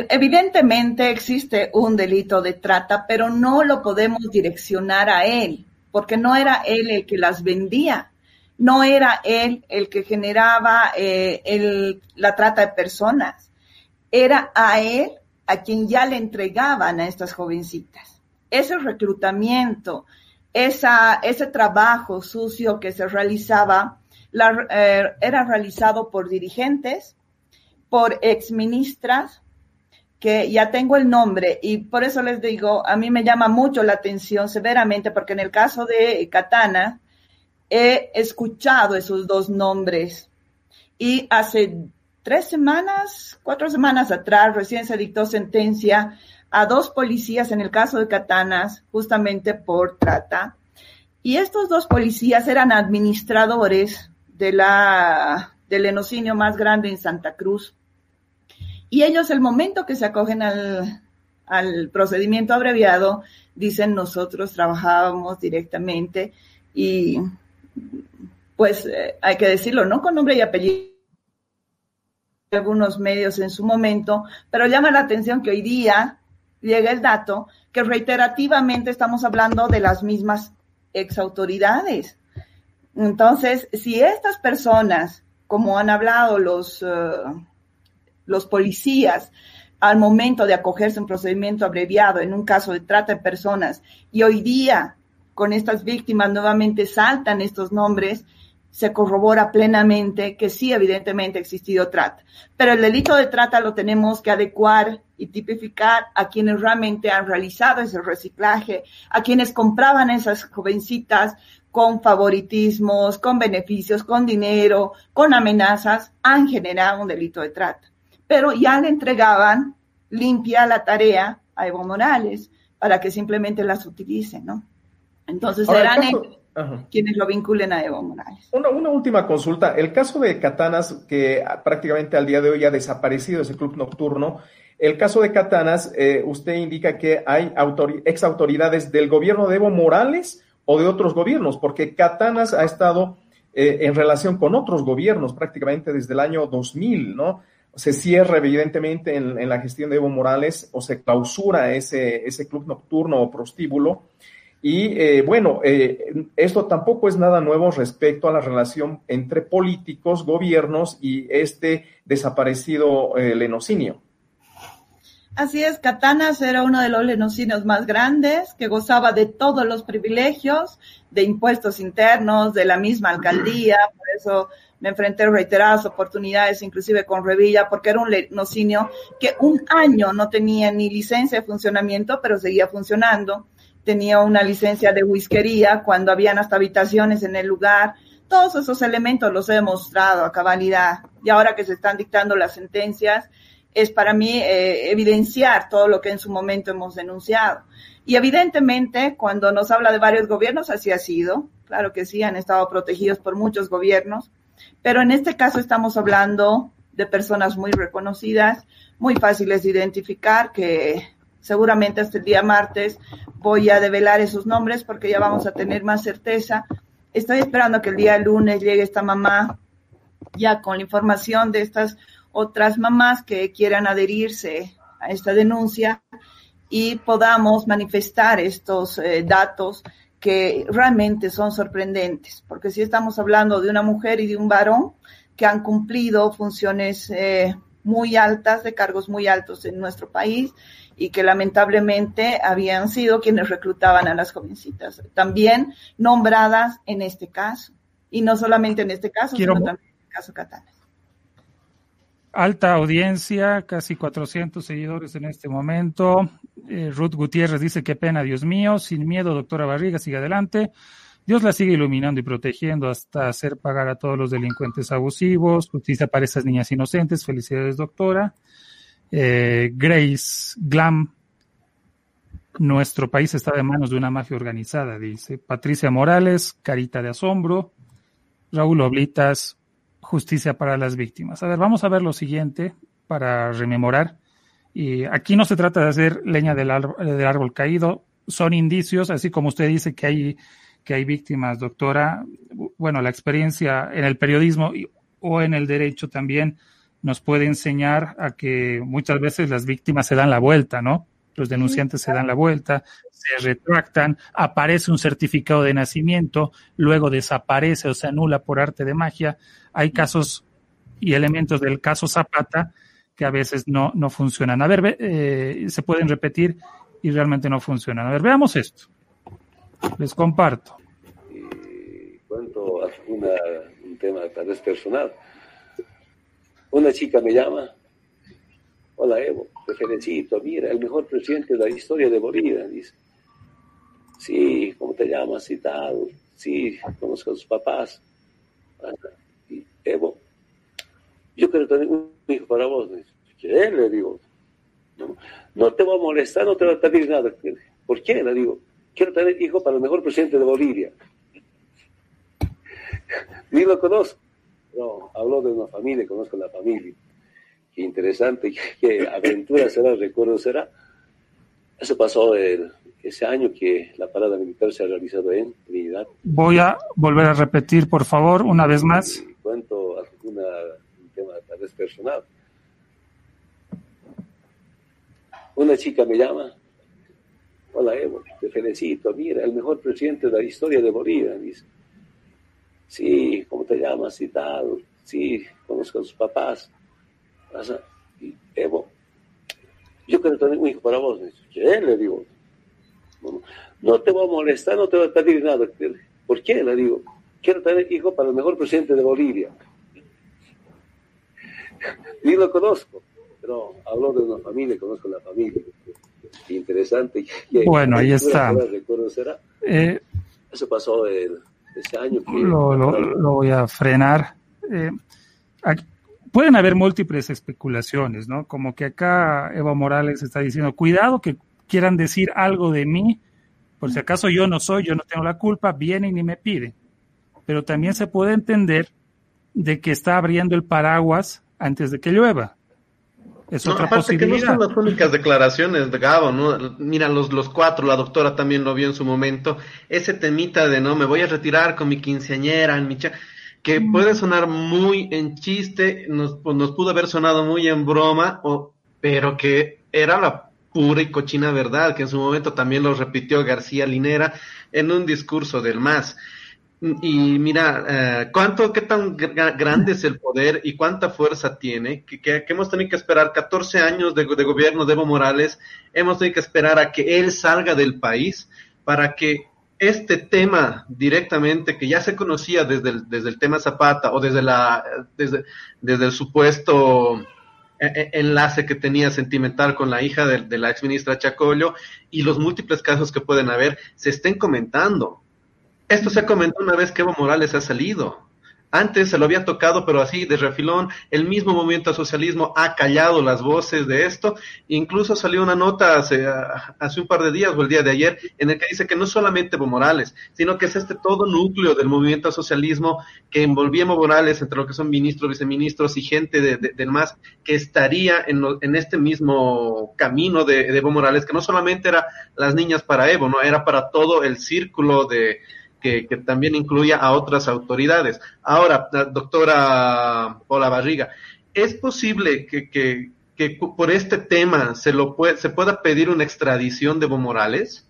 evidentemente existe un delito de trata, pero no lo podemos direccionar a él, porque no era él el que las vendía no era él el que generaba eh, la trata de personas, era a él a quien ya le entregaban a estas jovencitas. Ese reclutamiento, esa, ese trabajo sucio que se realizaba, eh, era realizado por dirigentes, por exministras, que ya tengo el nombre y por eso les digo, a mí me llama mucho la atención severamente, porque en el caso de Katana, he escuchado esos dos nombres y hace tres semanas, cuatro semanas atrás, recién se dictó sentencia a dos policías en el caso de Katanas, justamente por trata. Y estos dos policías eran administradores de la, del enocinio más grande en Santa Cruz. Y ellos, el momento que se acogen al, al procedimiento abreviado, dicen nosotros trabajábamos directamente y pues eh, hay que decirlo, no con nombre y apellido algunos medios en su momento, pero llama la atención que hoy día llega el dato que reiterativamente estamos hablando de las mismas exautoridades. Entonces, si estas personas, como han hablado los, eh, los policías, al momento de acogerse a un procedimiento abreviado en un caso de trata de personas, y hoy día con estas víctimas nuevamente saltan estos nombres, se corrobora plenamente que sí, evidentemente ha existido trata. Pero el delito de trata lo tenemos que adecuar y tipificar a quienes realmente han realizado ese reciclaje, a quienes compraban esas jovencitas con favoritismos, con beneficios, con dinero, con amenazas, han generado un delito de trata. Pero ya le entregaban limpia la tarea a Evo Morales para que simplemente las utilicen, ¿no? Entonces serán quienes lo vinculen a Evo Morales. Una, última consulta. El caso de Catanas, que prácticamente al día de hoy ha desaparecido ese club nocturno, el caso de Catanas, eh, usted indica que hay ex autoridades del gobierno de Evo Morales o de otros gobiernos, porque Catanas ha estado eh, en relación con otros gobiernos prácticamente desde el año 2000, ¿no? se cierra evidentemente en, la gestión de Evo Morales o se clausura ese, ese club nocturno o prostíbulo. Y eh, bueno, eh, esto tampoco es nada nuevo respecto a la relación entre políticos, gobiernos y este desaparecido eh, lenocinio. Así es, Catanas era uno de los lenocinos más grandes, que gozaba de todos los privilegios, de impuestos internos, de la misma alcaldía, por eso me enfrenté reiteradas oportunidades, inclusive con Revilla, porque era un lenocinio que un año no tenía ni licencia de funcionamiento, pero seguía funcionando. Tenía una licencia de whiskería cuando habían hasta habitaciones en el lugar. Todos esos elementos los he mostrado a cabalidad. Y ahora que se están dictando las sentencias, es para mí eh, evidenciar todo lo que en su momento hemos denunciado. Y evidentemente, cuando nos habla de varios gobiernos, así ha sido. Claro que sí, han estado protegidos por muchos gobiernos, pero en este caso estamos hablando de personas muy reconocidas, muy fáciles de identificar, que seguramente hasta el día martes voy a develar esos nombres porque ya vamos a tener más certeza. Estoy esperando que el día lunes llegue esta mamá ya con la información de estas otras mamás que quieran adherirse a esta denuncia y podamos manifestar estos eh, datos que realmente son sorprendentes, porque si estamos hablando de una mujer y de un varón que han cumplido funciones eh, muy altas, de cargos muy altos en nuestro país y que lamentablemente habían sido quienes reclutaban a las jovencitas, también nombradas en este caso, y no solamente en este caso, sino también en el caso Catana alta audiencia, casi 400 seguidores en este momento. Eh, Ruth Gutiérrez dice, qué pena, Dios mío, sin miedo, doctora Barriga, sigue adelante. Dios la sigue iluminando y protegiendo hasta hacer pagar a todos los delincuentes abusivos. Justicia para esas niñas inocentes. Felicidades, doctora. Eh, Grace Glam. Nuestro país está de manos de una mafia organizada, dice. Patricia Morales, carita de asombro. Raúl Oblitas, justicia para las víctimas. A ver, vamos a ver lo siguiente para rememorar. Y aquí no se trata de hacer leña del, árbol, caído, son indicios, así como usted dice que hay, que hay víctimas, doctora. Bueno, la experiencia en el periodismo o en el derecho también nos puede enseñar a que muchas veces las víctimas se dan la vuelta, ¿no? Los denunciantes se dan la vuelta, se retractan, aparece un certificado de nacimiento, luego desaparece o se anula por arte de magia. Hay casos y elementos del caso Zapata que a veces no, no funcionan. A ver, eh, se pueden repetir y realmente no funcionan. A ver, veamos esto. Les comparto. Y cuento un tema tal vez personal. Una chica me llama Hola Evo, te felicito, mira, el mejor presidente de la historia de Bolivia, dice. Sí, ¿cómo te llamas y tal? Sí, conozco a sus papás. Y Evo, yo quiero tener un hijo para vos. ¿Qué? Le digo, no, te voy a molestar, no te voy a pedir nada. ¿Por qué? Le digo, quiero tener hijo para el mejor presidente de Bolivia. Ni lo conozco. No, hablo de una familia, conozco la familia qué interesante, qué aventura será, recuerdo será. Eso pasó ese año que la parada militar se ha realizado en Trinidad. Voy a volver a repetir, por favor, una vez más. Cuento alguna, un tema tal vez personal. Una chica me llama. Hola Evo, te felicito, mira, el mejor presidente de la historia de Bolivia, dice. Sí, ¿cómo te llamas y tal? Sí, conozco a sus papás. Evo, yo quiero tener un hijo para vos. ¿Qué? Le digo, no, te voy a molestar, no te voy a pedir nada. ¿Por qué? Le digo, quiero tener hijo para el mejor presidente de Bolivia. Ni lo conozco, pero hablo de una familia, conozco la familia. Interesante. Bueno, ahí está. Eh, Eso pasó ese año. lo, voy a frenar. Eh, pueden haber múltiples especulaciones, ¿no? Como que acá Eva Morales está diciendo, cuidado que quieran decir algo de mí, por si acaso yo no soy, yo no tengo la culpa, vienen y me piden. Pero también se puede entender de que está abriendo el paraguas antes de que llueva. Es otra aparte que no son las únicas declaraciones de Gabo, ¿no? Mira, los, los cuatro, la doctora también lo vio en su momento, ese temita de no, me voy a retirar con mi quinceañera, en mi cha que puede sonar muy en chiste, nos, pues, nos pudo haber sonado muy en broma, o, pero que era la pura y cochina verdad, que en su momento también lo repitió García Linera en un discurso del MAS. Y mira, eh, cuánto, qué tan grande es el poder y cuánta fuerza tiene, que, hemos tenido que esperar 14 años de, gobierno de Evo Morales, hemos tenido que esperar a que él salga del país para que este tema directamente, que ya se conocía desde el, tema Zapata o desde, la, desde, el supuesto e, e, enlace que tenía sentimental con la hija de, de la exministra Chacollo y los múltiples casos que pueden haber, se estén comentando esto se ha comentado una vez que Evo Morales ha salido. Antes se lo había tocado, pero así de refilón, el mismo movimiento socialismo ha callado las voces de esto. Incluso salió una nota hace, hace un par de días o el día de ayer en el que dice que no solamente Evo Morales, sino que es este todo núcleo del movimiento socialismo que envolvía Evo Morales entre lo que son ministros, viceministros y gente de, del MAS que estaría en, en este mismo camino de, de Evo Morales, que no solamente era las niñas para Evo, no era para todo el círculo de que, también incluya a otras autoridades. Ahora, doctora Paula Barriga, ¿es posible que, que, que por este tema se, se pueda pedir una extradición de Evo Morales?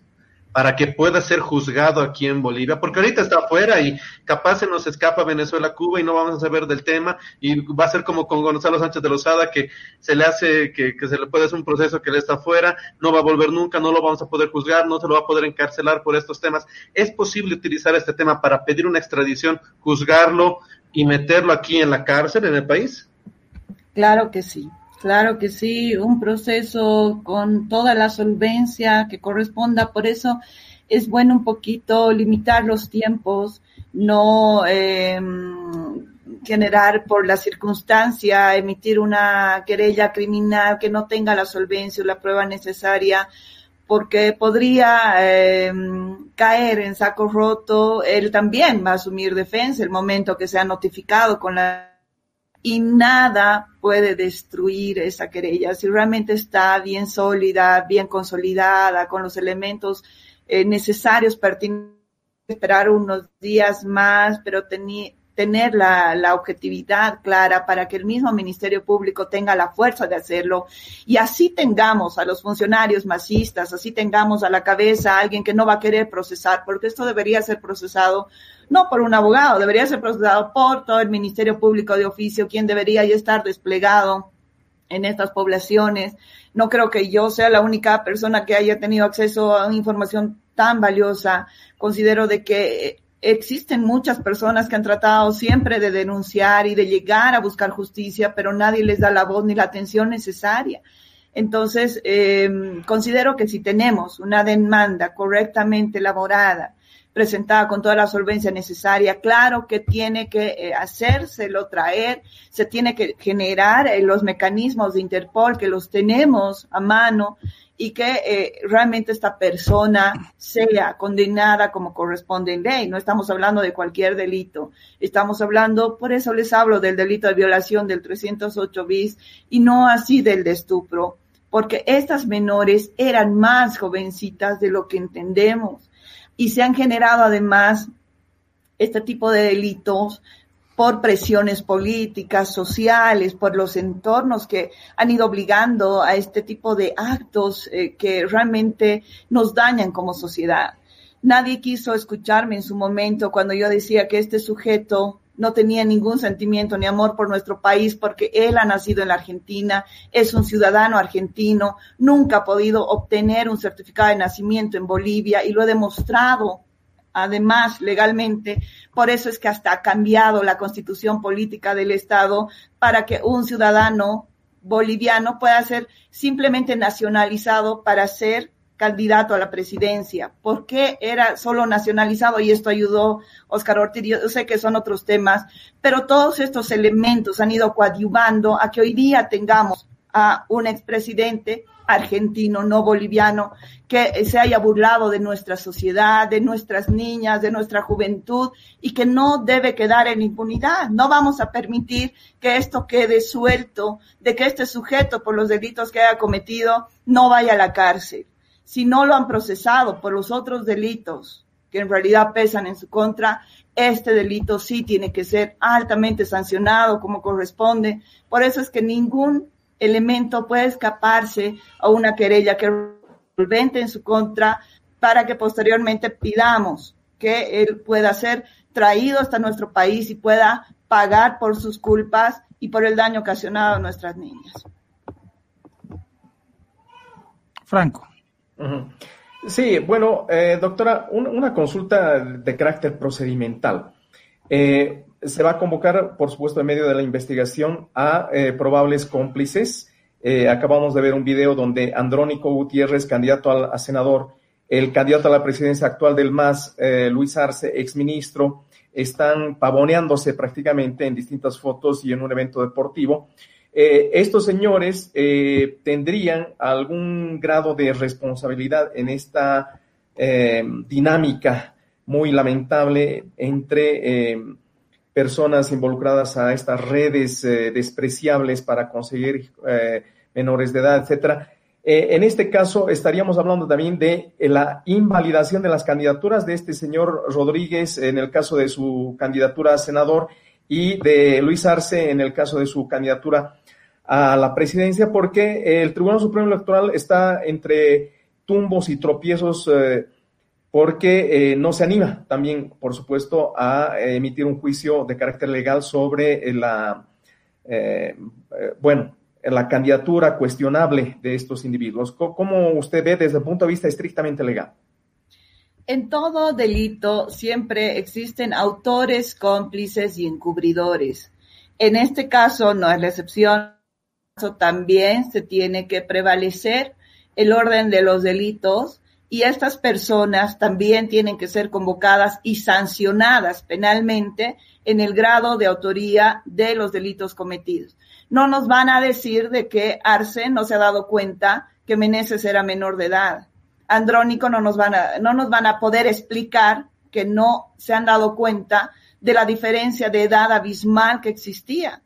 Para que pueda ser juzgado aquí en Bolivia, porque ahorita está afuera y capaz se nos escapa Venezuela, Cuba y no vamos a saber del tema y va a ser como con Gonzalo Sánchez de Lozada que se le hace, que, que se le puede hacer un proceso que él está afuera, no va a volver nunca, no lo vamos a poder juzgar, no se lo va a poder encarcelar por estos temas. ¿Es posible utilizar este tema para pedir una extradición, juzgarlo y meterlo aquí en la cárcel, en el país? Claro que sí. Claro que sí, un proceso con toda la solvencia que corresponda. Por eso es bueno un poquito limitar los tiempos, no eh, generar por la circunstancia, emitir una querella criminal que no tenga la solvencia o la prueba necesaria, porque podría eh, caer en saco roto. Él también va a asumir defensa el momento que sea notificado con la y nada puede destruir esa querella. Si realmente está bien sólida, bien consolidada, con los elementos eh, necesarios, pertinentes, esperar unos días más, pero tenía tener la, la, objetividad clara para que el mismo Ministerio Público tenga la fuerza de hacerlo y así tengamos a los funcionarios masistas, así tengamos a la cabeza a alguien que no va a querer procesar, porque esto debería ser procesado no por un abogado, debería ser procesado por todo el Ministerio Público de oficio, quien debería ya estar desplegado en estas poblaciones. No creo que yo sea la única persona que haya tenido acceso a información tan valiosa. Considero de que existen muchas personas que han tratado siempre de denunciar y de llegar a buscar justicia, pero nadie les da la voz ni la atención necesaria. Entonces, eh, considero que si tenemos una demanda correctamente elaborada, presentada con toda la solvencia necesaria, claro que tiene que eh, hacérselo traer, se tiene que generar eh, los mecanismos de Interpol que los tenemos a mano y que eh, realmente esta persona sea condenada como corresponde en ley. No estamos hablando de cualquier delito. Estamos hablando, por eso les hablo del delito de violación del 308 bis y no así del de estupro, porque estas menores eran más jovencitas de lo que entendemos y se han generado además este tipo de delitos por presiones políticas, sociales, por los entornos que han ido obligando a este tipo de actos eh, que realmente nos dañan como sociedad. Nadie quiso escucharme en su momento cuando yo decía que este sujeto no tenía ningún sentimiento ni amor por nuestro país porque él ha nacido en la Argentina, es un ciudadano argentino, nunca ha podido obtener un certificado de nacimiento en Bolivia y lo he demostrado además legalmente. Por eso es que hasta ha cambiado la constitución política del Estado para que un ciudadano boliviano pueda ser simplemente nacionalizado para ser candidato a la presidencia. ¿Por qué era solo nacionalizado? Y esto ayudó Oscar Ortiz. Yo sé que son otros temas, pero todos estos elementos han ido coadyuvando a que hoy día tengamos a un expresidente argentino, no boliviano, que se haya burlado de nuestra sociedad, de nuestras niñas, de nuestra juventud y que no debe quedar en impunidad. No vamos a permitir que esto quede suelto, de que este sujeto por los delitos que haya cometido no vaya a la cárcel. Si no lo han procesado por los otros delitos que en realidad pesan en su contra, este delito sí tiene que ser altamente sancionado como corresponde. Por eso es que ningún elemento puede escaparse a una querella que solvente en su contra para que posteriormente pidamos que él pueda ser traído hasta nuestro país y pueda pagar por sus culpas y por el daño ocasionado a nuestras niñas. Franco. Sí, bueno, eh, doctora, una consulta de carácter procedimental. Eh, se va a convocar, por supuesto, en medio de la investigación a eh, probables cómplices. acabamos de ver un video donde Andrónico Gutiérrez, candidato a, senador, el candidato a la presidencia actual del MAS, Luis Arce, exministro, están pavoneándose prácticamente en distintas fotos y en un evento deportivo. Eh, estos señores eh, tendrían algún grado de responsabilidad en esta eh, dinámica muy lamentable entre personas involucradas a estas redes despreciables para conseguir menores de edad, etcétera. en este caso, estaríamos hablando también de la invalidación de las candidaturas de este señor Rodríguez en el caso de su candidatura a senador y de Luis Arce en el caso de su candidatura a la presidencia porque el Tribunal Supremo Electoral está entre tumbos y tropiezos eh, porque eh, no se anima también, por supuesto, a emitir un juicio de carácter legal sobre la, eh, bueno, la candidatura cuestionable de estos individuos. ¿Cómo usted ve desde el punto de vista estrictamente legal? En todo delito siempre existen autores, cómplices y encubridores. En este caso no es la excepción también se tiene que prevalecer el orden de los delitos y estas personas también tienen que ser convocadas y sancionadas penalmente en el grado de autoría de los delitos cometidos. No nos van a decir de que Arce no se ha dado cuenta que Meneses era menor de edad. Andrónico no nos van a, no nos van a poder explicar que no se han dado cuenta de la diferencia de edad abismal que existía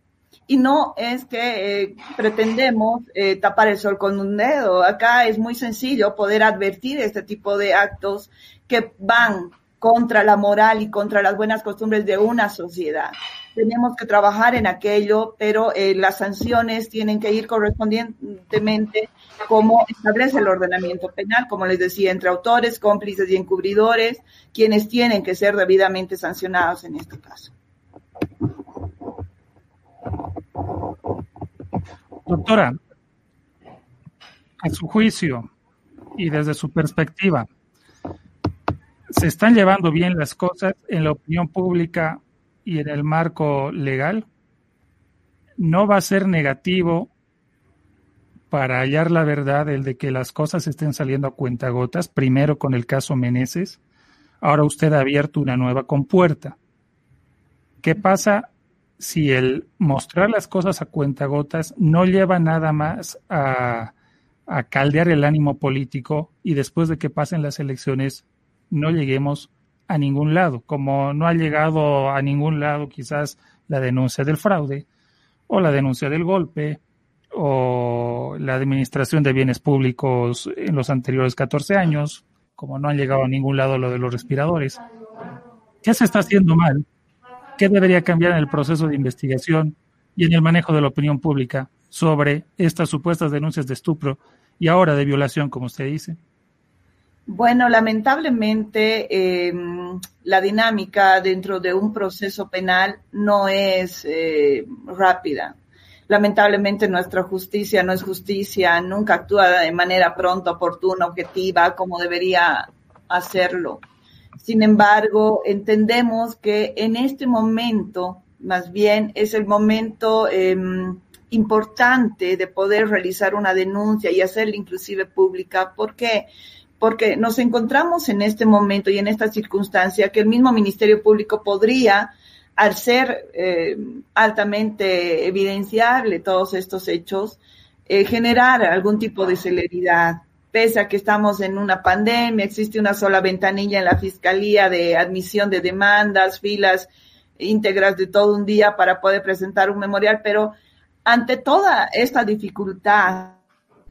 y no es que eh, pretendemos eh, tapar el sol con un dedo. Acá es muy sencillo poder advertir este tipo de actos que van contra la moral y contra las buenas costumbres de una sociedad. Tenemos que trabajar en aquello, pero eh, las sanciones tienen que ir correspondientemente como establece el ordenamiento penal, como les decía, entre autores, cómplices y encubridores, quienes tienen que ser debidamente sancionados en este caso. Doctora, en su juicio y desde su perspectiva, ¿se están llevando bien las cosas en la opinión pública y en el marco legal? ¿No va a ser negativo para hallar la verdad el de que las cosas estén saliendo a cuentagotas, primero con el caso Meneses, ahora usted ha abierto una nueva compuerta. ¿Qué pasa si el mostrar las cosas a cuentagotas no lleva nada más a, caldear el ánimo político y después de que pasen las elecciones no lleguemos a ningún lado, como no ha llegado a ningún lado quizás la denuncia del fraude o la denuncia del golpe o la administración de bienes públicos en los anteriores 14 años, como no han llegado a ningún lado lo de los respiradores. ¿Qué se está haciendo mal ¿Qué debería cambiar en el proceso de investigación y en el manejo de la opinión pública sobre estas supuestas denuncias de estupro y ahora de violación, como usted dice? Bueno, lamentablemente em, la dinámica dentro de un proceso penal no es eh, rápida. Lamentablemente nuestra justicia no es justicia, nunca actúa de manera pronta, oportuna, objetiva, como debería hacerlo. Sin embargo, entendemos que en este momento, más bien, es el momento em, importante de poder realizar una denuncia y hacerla inclusive pública. ¿Por qué? Porque nos encontramos en este momento y en esta circunstancia que el mismo Ministerio Público podría, al ser em, altamente evidenciable todos estos hechos, eh, generar algún tipo de celeridad pese a que estamos en una pandemia, existe una sola ventanilla en la Fiscalía de admisión de demandas, filas íntegras de todo un día para poder presentar un memorial, pero ante toda esta dificultad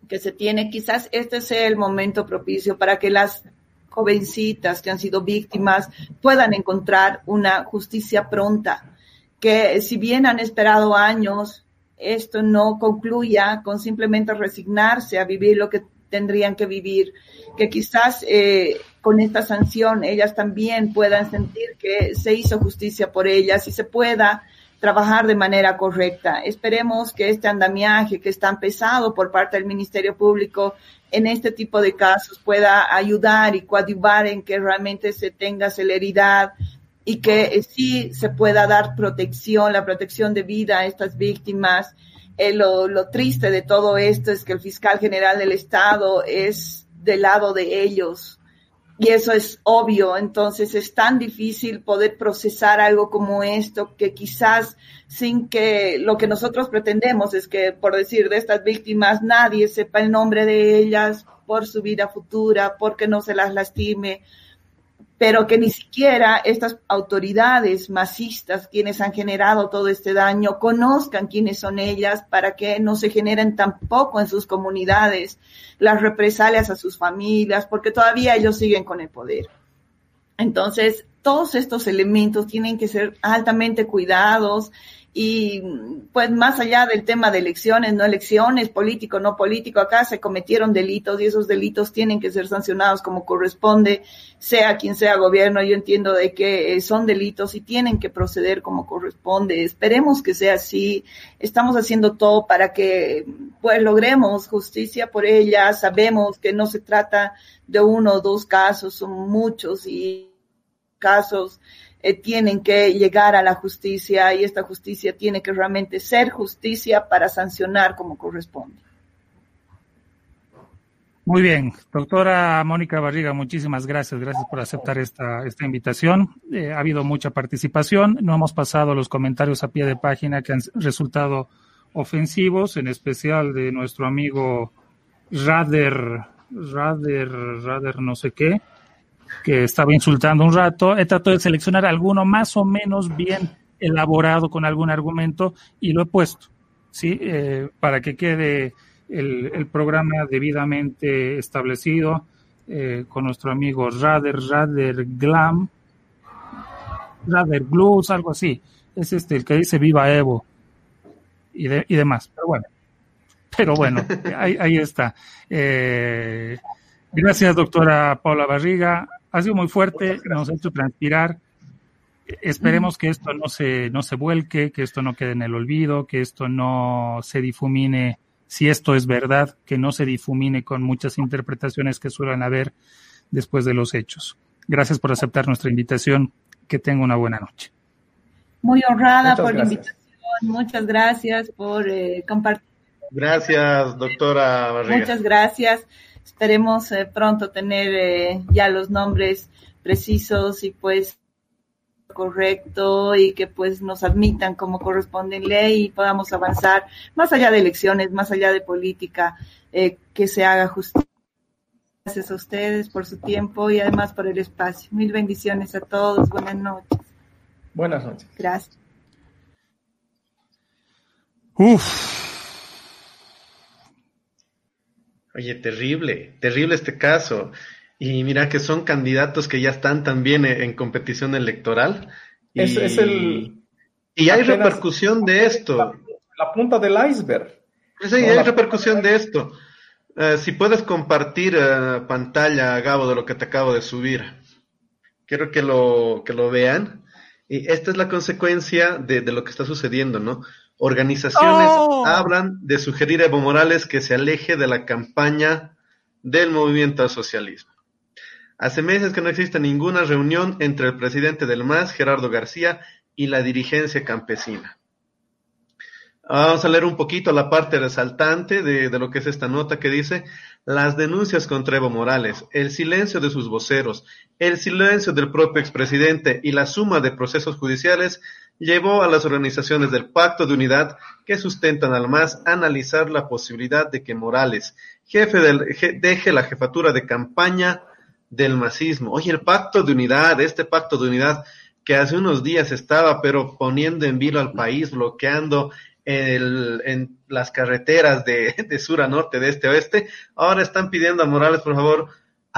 que se tiene, quizás este sea el momento propicio para que las jovencitas que han sido víctimas puedan encontrar una justicia pronta, que si bien han esperado años, esto no concluya con simplemente resignarse a vivir lo que tendrían que vivir, que quizás eh, con esta sanción ellas también puedan sentir que se hizo justicia por ellas y se pueda trabajar de manera correcta. Esperemos que este andamiaje que es tan pesado por parte del Ministerio Público en este tipo de casos pueda ayudar y coadyuvar en que realmente se tenga celeridad y que eh, sí se pueda dar protección, la protección de vida a estas víctimas. Eh, lo, lo triste de todo esto es que el fiscal general del Estado es del lado de ellos, y eso es obvio, entonces es tan difícil poder procesar algo como esto que quizás sin que lo que nosotros pretendemos es que, por decir, de estas víctimas nadie sepa el nombre de ellas por su vida futura, porque no se las lastime, pero que ni siquiera estas autoridades masistas, quienes han generado todo este daño, conozcan quiénes son ellas para que no se generen tampoco en sus comunidades las represalias a sus familias, porque todavía ellos siguen con el poder. Entonces, todos estos elementos tienen que ser altamente cuidados y pues más allá del tema de elecciones, no elecciones, político, no político, acá se cometieron delitos y esos delitos tienen que ser sancionados como corresponde, sea quien sea gobierno, yo entiendo de que eh, son delitos y tienen que proceder como corresponde. Esperemos que sea así. Estamos haciendo todo para que pues logremos justicia por ella. Sabemos que no se trata de uno o dos casos, son muchos y casos eh, tienen que llegar a la justicia y esta justicia tiene que realmente ser justicia para sancionar como corresponde. Muy bien, doctora Mónica Barriga, muchísimas gracias, gracias por aceptar esta, esta invitación. Eh, ha habido mucha participación, no hemos pasado los comentarios a pie de página que han resultado ofensivos, en especial de nuestro amigo Rader, Rader, Rader no sé qué, que estaba insultando un rato. He tratado de seleccionar alguno más o menos bien elaborado con algún argumento y lo he puesto, ¿sí? Eh, para que quede el, programa debidamente establecido eh, con nuestro amigo Rader, Rader Glam, Rader Blues, algo así. Es este el que dice Viva Evo y, y demás. Pero bueno, pero bueno, ahí, ahí está. Eh, gracias, doctora Paula Barriga ha sido muy fuerte, nos ha hecho transpirar. Esperemos que esto no se, no se vuelque, que esto no quede en el olvido, que esto no se difumine, si esto es verdad, que no se difumine con muchas interpretaciones que suelen haber después de los hechos. Gracias por aceptar nuestra invitación. Que tenga una buena noche. Muy honrada por la invitación. Muchas gracias por eh, compartir. Gracias, doctora Barriga. Muchas gracias. Esperemos eh, pronto tener eh, ya los nombres precisos y pues correcto y que pues nos admitan como corresponde en ley y podamos avanzar más allá de elecciones, más allá de política, eh, que se haga justicia. Gracias a ustedes por su tiempo y además por el espacio. Mil bendiciones a todos. Buenas noches. Buenas noches. Gracias. Uf. Oye, terrible, terrible este caso. Y mira que son candidatos que ya están también en competición electoral. Y, es, el, y hay repercusión de esto. La, punta del iceberg. Sí, hay repercusión de esto. Eh, si puedes compartir eh, pantalla, Gabo, de lo que te acabo de subir. Quiero que lo, que lo vean. Y esta es la consecuencia de, de lo que está sucediendo, ¿no? Organizaciones oh. hablan de sugerir a Evo Morales que se aleje de la campaña del movimiento al socialismo. Hace meses que no existe ninguna reunión entre el presidente del MAS, Gerardo García, y la dirigencia campesina. Vamos a leer un poquito la parte resaltante de, de, lo que es esta nota que dice las denuncias contra Evo Morales, el silencio de sus voceros, el silencio del propio expresidente y la suma de procesos judiciales llevó a las organizaciones del Pacto de Unidad que sustentan al MAS a analizar la posibilidad de que Morales, jefe del, deje la jefatura de campaña del masismo. Oye, el Pacto de Unidad, este Pacto de Unidad que hace unos días estaba pero poniendo en vilo al país, bloqueando el, en las carreteras de, de sur a norte, de este a oeste, ahora están pidiendo a Morales, por favor,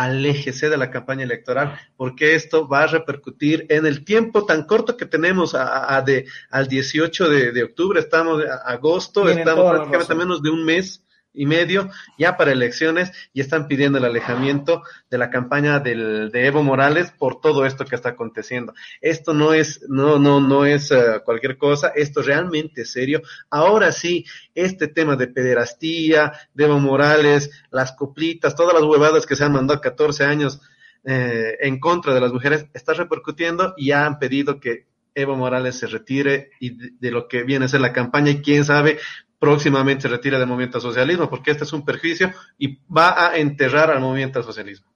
aléjese de la campaña electoral, porque esto va a repercutir en el tiempo tan corto que tenemos a, de, al 18 de, octubre, estamos a agosto, estamos prácticamente a menos de un mes y medio ya para elecciones y están pidiendo el alejamiento de la campaña del, de Evo Morales por todo esto que está aconteciendo. Esto no es, no, no, no es eh, cualquier cosa, esto realmente es serio. Ahora sí, este tema de pederastía, de Evo Morales, las coplitas, todas las huevadas que se han mandado 14 años eh, en contra de las mujeres, está repercutiendo y ya han pedido que Evo Morales se retire y de, de, lo que viene a ser la campaña y quién sabe próximamente se retira del movimiento socialismo, porque este es un perjuicio y va a enterrar al movimiento socialismo.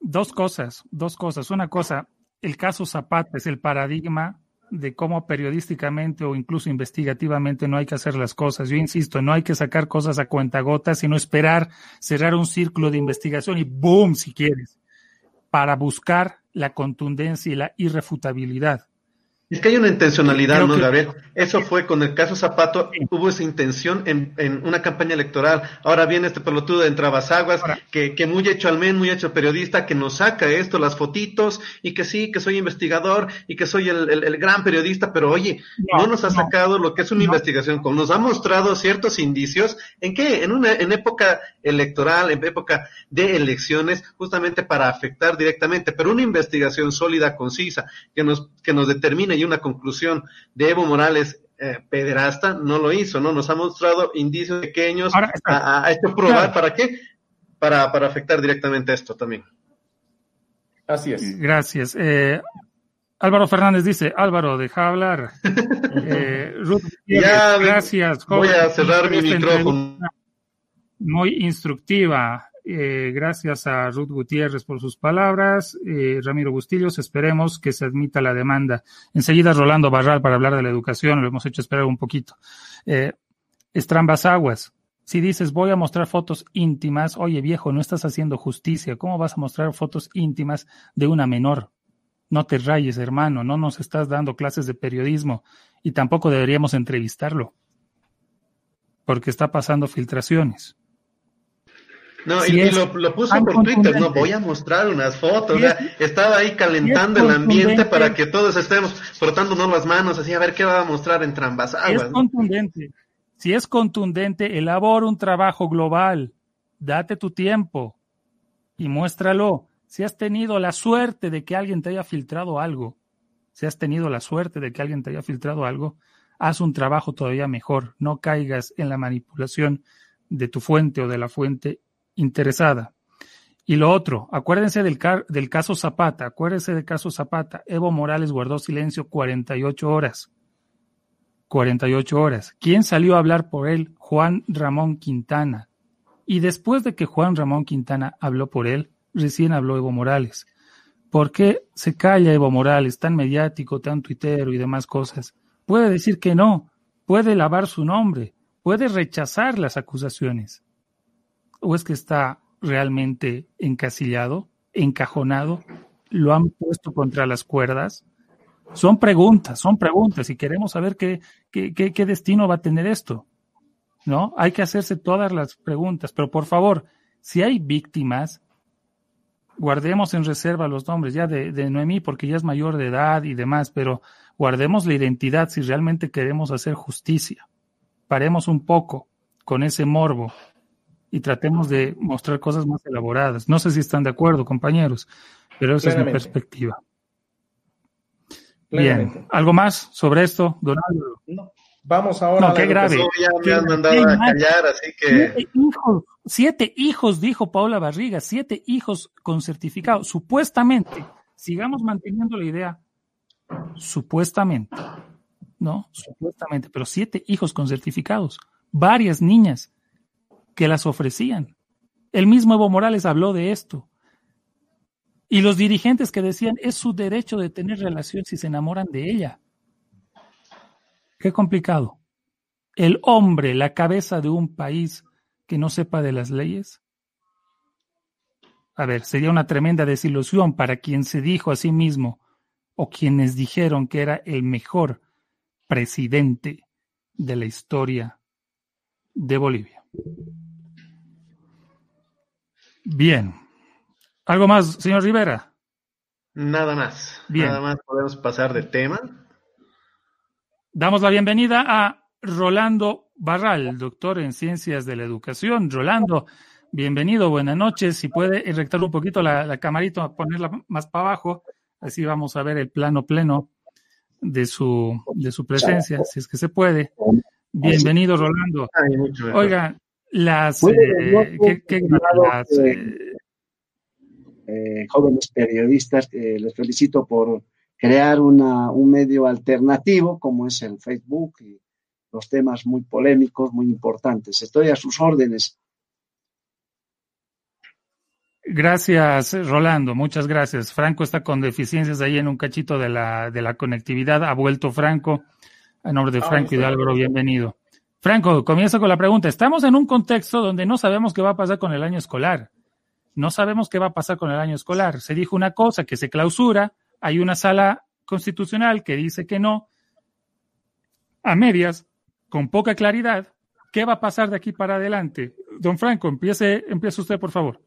Dos cosas, dos cosas. Una cosa, el caso Zapata es el paradigma de cómo periodísticamente o incluso investigativamente no hay que hacer las cosas. Yo insisto, no hay que sacar cosas a cuentagotas, sino esperar cerrar un círculo de investigación y ¡boom! si quieres, para buscar la contundencia y la irrefutabilidad. Es que hay una intencionalidad, ¿no, Gabriel? Eso fue con el caso Zapato, hubo esa intención en, en, una campaña electoral. Ahora viene este pelotudo de Entrabasaguas, que, que muy hecho al men, muy hecho periodista, que nos saca esto, las fotitos, y que sí, que soy investigador, y que soy el, el, gran periodista, pero oye, no, nos ha sacado lo que es una investigación, como nos ha mostrado ciertos indicios, ¿en qué? En una, en época electoral, en época de elecciones, justamente para afectar directamente, pero una investigación sólida, concisa, que nos, que nos determine una conclusión de Evo Morales eh, pederasta, no lo hizo, ¿no? Nos ha mostrado indicios pequeños, ha, hecho probar, ¿para qué? Para, para afectar directamente esto también. Así es. Gracias. Eh, Álvaro Fernández dice, Álvaro, deja hablar. Eh, Ruth, ya, gracias. Voy a cerrar mi micrófono. Muy instructiva. Eh, gracias a Ruth Gutiérrez por sus palabras. Eh, Ramiro Bustillos, esperemos que se admita la demanda. Enseguida Rolando Barral para hablar de la educación, lo hemos hecho esperar un poquito. Eh, Estrambas Aguas, si dices voy a mostrar fotos íntimas, oye viejo, no estás haciendo justicia. ¿Cómo vas a mostrar fotos íntimas de una menor? No te rayes, hermano, no nos estás dando clases de periodismo y tampoco deberíamos entrevistarlo porque está pasando filtraciones. No, y, lo, puso por Twitter, no, voy a mostrar unas fotos, estaba ahí calentando el ambiente para que todos estemos frotándonos las manos, así a ver qué va a mostrar en trambas aguas. es contundente, si es contundente, elabora un trabajo global, date tu tiempo y muéstralo. Si has tenido la suerte de que alguien te haya filtrado algo, si has tenido la suerte de que alguien te haya filtrado algo, haz un trabajo todavía mejor, no caigas en la manipulación de tu fuente o de la fuente interesada. Y lo otro, acuérdense del, del caso Zapata, acuérdense del caso Zapata. Evo Morales guardó silencio 48 horas. 48 horas. ¿Quién salió a hablar por él? Juan Ramón Quintana. Y después de que Juan Ramón Quintana habló por él, recién habló Evo Morales. ¿Por qué se calla Evo Morales, tan mediático, tan tuitero y demás cosas? Puede decir que no, puede lavar su nombre, puede rechazar las acusaciones o es que está realmente encasillado, encajonado? ¿Lo han puesto contra las cuerdas? Son preguntas, son preguntas y queremos saber qué, qué, qué, destino va a tener esto. ¿No? Hay que hacerse todas las preguntas, pero por favor, si hay víctimas, guardemos en reserva los nombres ya de, de, Noemí porque ya es mayor de edad y demás, pero guardemos la identidad si realmente queremos hacer justicia. Paremos un poco con ese morbo y tratemos de mostrar cosas más elaboradas. No sé si están de acuerdo, compañeros, pero esa es mi perspectiva. Bien, ¿algo más sobre esto, Donaldo? No. Vamos ahora. No, qué grave. Ya me han mandado a callar, así que. Siete hijos, siete hijos, dijo Paula Barriga, siete hijos con certificado. Supuestamente, sigamos manteniendo la idea, supuestamente, ¿no? Supuestamente, pero siete hijos con certificados, varias niñas que las ofrecían. El mismo Evo Morales habló de esto. Y los dirigentes que decían, es su derecho de tener relación si se enamoran de ella. Qué complicado. El hombre, la cabeza de un país que no sepa de las leyes. A ver, sería una tremenda desilusión para quien se dijo a sí mismo o quienes dijeron que era el mejor presidente de la historia de Bolivia. Bien. ¿Algo más, señor Rivera? Nada más. Bien. Nada más podemos pasar de tema. Damos la bienvenida a Rolando Barral, doctor en Ciencias de la Educación. Rolando, bienvenido, buenas noches. Si puede rectar un poquito la, la camarita, ponerla más para abajo, así vamos a ver el plano pleno de su, de su presencia, si es que se puede. Bienvenido, Rolando. Oiga, las, eh, eh, eh, jóvenes periodistas, les felicito por crear una, un medio alternativo como es el Facebook y los temas muy polémicos, muy importantes. Estoy a sus órdenes. Gracias, Rolando. Muchas gracias. Franco está con deficiencias ahí en un cachito de la, de la conectividad. Ha vuelto Franco. A nombre de ah, Franco Hidalgo, bienvenido. Franco, comienzo con la pregunta. Estamos en un contexto donde no sabemos qué va a pasar con el año escolar. No sabemos qué va a pasar con el año escolar. Se dijo una cosa que se clausura. Hay una sala constitucional que dice que no. A medias, con poca claridad. ¿Qué va a pasar de aquí para adelante? Don Franco, empiece, empiece usted, por favor.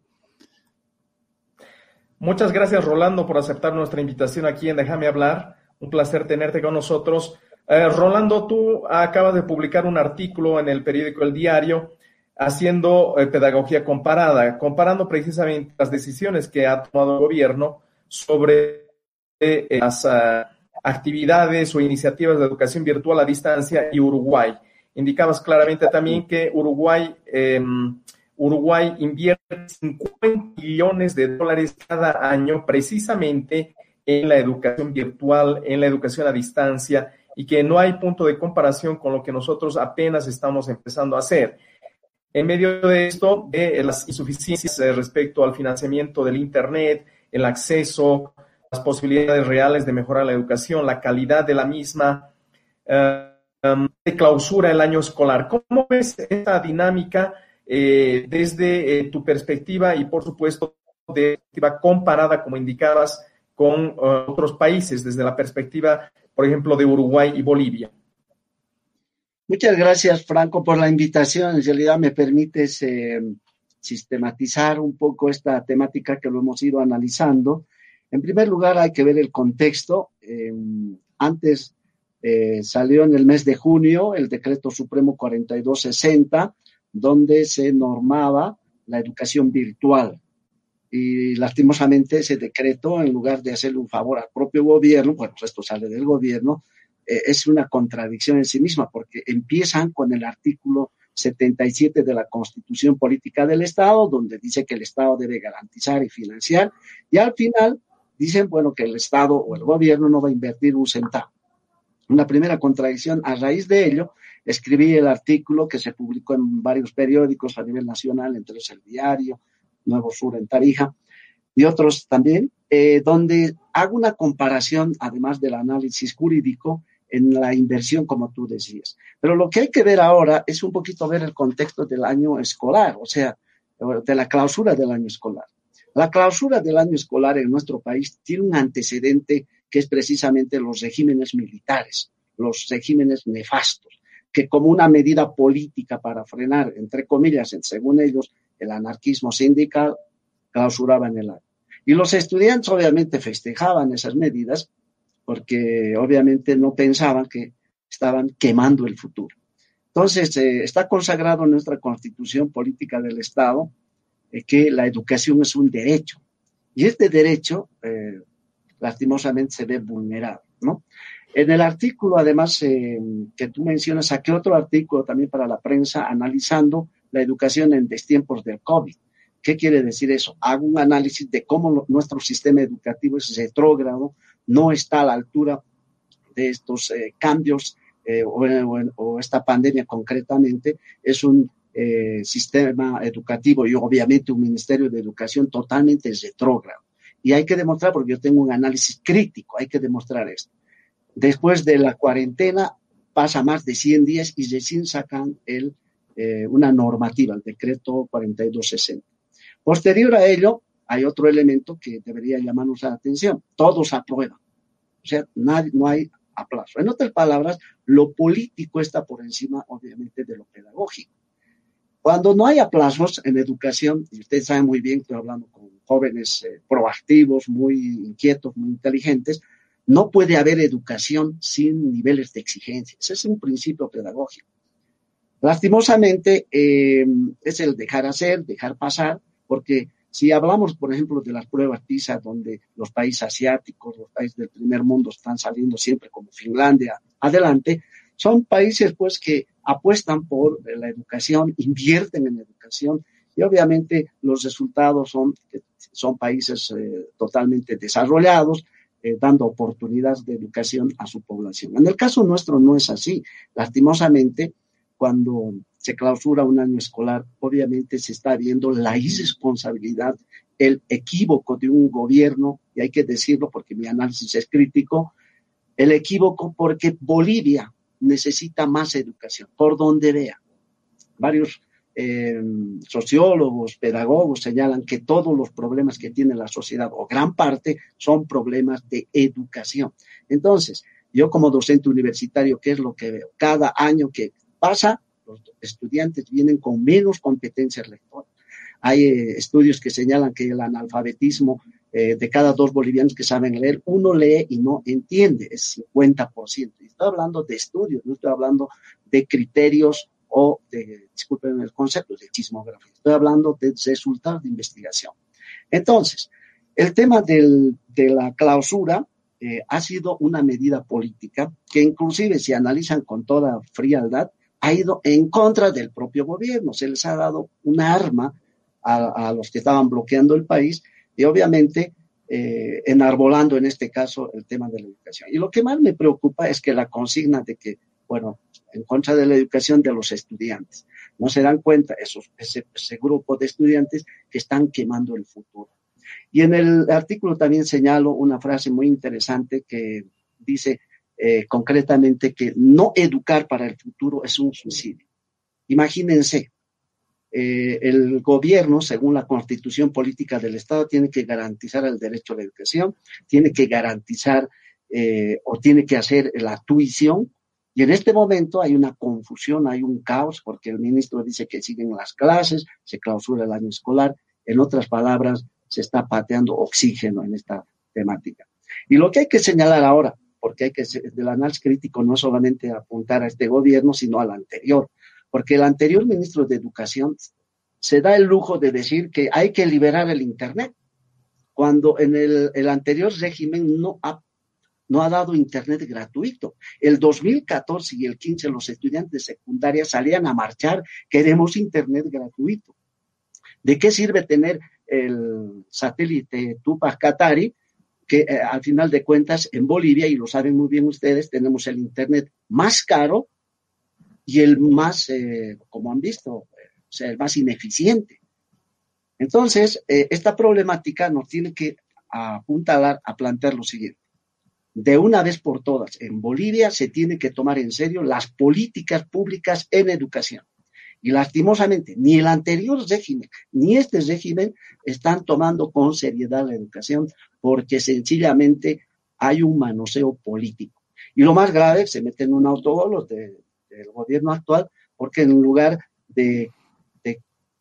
Muchas gracias, Rolando, por aceptar nuestra invitación aquí en Déjame hablar. Un placer tenerte con nosotros. Eh, Rolando, tú acabas de publicar un artículo en el periódico El Diario haciendo eh, pedagogía comparada, comparando precisamente las decisiones que ha tomado el gobierno sobre eh, las ah, actividades o iniciativas de educación virtual a distancia y Uruguay. Indicabas claramente también que Uruguay em, Uruguay invierte 50 millones de dólares cada año precisamente en la educación virtual, en la educación a distancia, y que no hay punto de comparación con lo que nosotros apenas estamos empezando a hacer. En medio de esto, de las insuficiencias eh, respecto al financiamiento del Internet, el acceso, las posibilidades reales de mejorar la educación, la calidad de la misma, eh, um, de clausura el año escolar. ¿Cómo ves esta dinámica? Eh, desde eh, tu perspectiva y por supuesto de perspectiva comparada, como indicabas, con otros países, desde la perspectiva, por ejemplo, de Uruguay y Bolivia. Muchas gracias, Franco, por la invitación. En realidad me permites eh, sistematizar un poco esta temática que lo hemos ido analizando. En primer lugar, hay que ver el contexto. antes salió en el mes de junio el decreto supremo 4260 donde se normaba la educación virtual. Y lastimosamente ese decreto, en lugar de hacerle un favor al propio gobierno, bueno, pues esto sale del gobierno, eh, es una contradicción en sí misma, porque empiezan con el artículo 77 de la Constitución Política del Estado, donde dice que el Estado debe garantizar y financiar, y al final dicen, bueno, que el Estado o el gobierno no va a invertir un centavo. Una primera contradicción, a raíz de ello, escribí el artículo que se publicó en varios periódicos a nivel nacional, entre ellos el diario, Nuevo Sur en Tarija, y otros también, eh, donde hago una comparación, además del análisis jurídico, en la inversión, como tú decías. Pero lo que hay que ver ahora es un poquito ver el contexto del año escolar, o sea, de la clausura del año escolar. La clausura del año escolar en nuestro país tiene un antecedente que es precisamente los regímenes militares, los regímenes nefastos, que como una medida política para frenar, entre comillas, según ellos, el anarquismo sindical, clausuraban el año. Y los estudiantes obviamente festejaban esas medidas porque obviamente no pensaban que estaban quemando el futuro. Entonces, eh, está consagrado en nuestra constitución política del Estado eh, que la educación es un derecho. Y este derecho, eh, lastimosamente, se ve vulnerado, ¿no? En el artículo, además, que tú mencionas, saqué otro artículo también para la prensa analizando la educación en tiempos del COVID. ¿Qué quiere decir eso? Hago un análisis de cómo nuestro sistema educativo es retrógrado, no está a la altura de estos eh, cambios eh, o, esta pandemia concretamente. Es un sistema educativo y obviamente un ministerio de educación totalmente retrógrado. Y hay que demostrar, porque yo tengo un análisis crítico, hay que demostrar esto. Después de la cuarentena pasa más de 100 días y recién sacan el, eh, una normativa, el decreto 4260. Posterior a ello, hay otro elemento que debería llamarnos la atención. Todos aprueban. O sea, no hay aplauso. En otras palabras, lo político está por encima, obviamente, de lo pedagógico. Cuando no hay aplazos en educación, y ustedes saben muy bien, estoy hablando con jóvenes eh, proactivos, muy inquietos, muy inteligentes, no puede haber educación sin niveles de exigencia. Ese es un principio pedagógico. Lastimosamente, eh, es el dejar hacer, dejar pasar, porque si hablamos, por ejemplo, de las pruebas PISA, donde los países asiáticos, los países del primer mundo están saliendo siempre como Finlandia adelante, son países pues que apuestan por la educación, invierten en educación y obviamente los resultados son, son países eh, totalmente desarrollados, eh, dando oportunidades de educación a su población. En el caso nuestro no es así. Lastimosamente, cuando se clausura un año escolar, obviamente se está viendo la irresponsabilidad, el equívoco de un gobierno, y hay que decirlo porque mi análisis es crítico, el equívoco porque Bolivia necesita más educación, por donde vea. Varios eh, sociólogos, pedagogos señalan que todos los problemas que tiene la sociedad, o gran parte, son problemas de educación. Entonces, yo como docente universitario, ¿qué es lo que veo? Cada año que pasa, los estudiantes vienen con menos competencias lectoras. Hay eh, estudios que señalan que el analfabetismo eh, de cada dos bolivianos que saben leer, uno lee y no entiende, es 50%. Y estoy hablando de estudios, no estoy hablando de criterios o de, disculpen el concepto, de chismografía. Estoy hablando de resultados de investigación. Entonces, el tema del, de la clausura eh, ha sido una medida política que inclusive si analizan con toda frialdad, ha ido en contra del propio gobierno. Se les ha dado un arma a, los que estaban bloqueando el país y obviamente eh, enarbolando en este caso el tema de la educación. Y lo que más me preocupa es que la consigna de que, bueno, en contra de la educación de los estudiantes, no se dan cuenta esos, ese, grupo de estudiantes que están quemando el futuro. Y en el artículo también señalo una frase muy interesante que dice eh, concretamente que no educar para el futuro es un suicidio. Imagínense, eh, el gobierno, según la constitución política del Estado, tiene que garantizar el derecho a la educación, tiene que garantizar eh, o tiene que hacer la tuición. Y en este momento hay una confusión, hay un caos, porque el ministro dice que siguen las clases, se clausura el año escolar. En otras palabras, se está pateando oxígeno en esta temática. Y lo que hay que señalar ahora, porque hay que, del análisis crítico no solamente apuntar a este gobierno, sino al anterior porque el anterior ministro de Educación se da el lujo de decir que hay que liberar el Internet, cuando en el, anterior régimen no ha, no ha dado Internet gratuito. El 2014 y el 15 los estudiantes de secundaria salían a marchar, queremos Internet gratuito. ¿De qué sirve tener el satélite Tupac Katari? Que eh, al final de cuentas en Bolivia, y lo saben muy bien ustedes, tenemos el Internet más caro y el más, eh, como han visto, sea, el más ineficiente. Entonces, eh, esta problemática nos tiene que apuntalar a plantear lo siguiente. De una vez por todas, en Bolivia se tiene que tomar en serio las políticas públicas en educación. Y lastimosamente, ni el anterior régimen ni este régimen están tomando con seriedad la educación porque sencillamente hay un manoseo político. Y lo más grave, se meten en un autogol de el gobierno actual, porque en lugar de,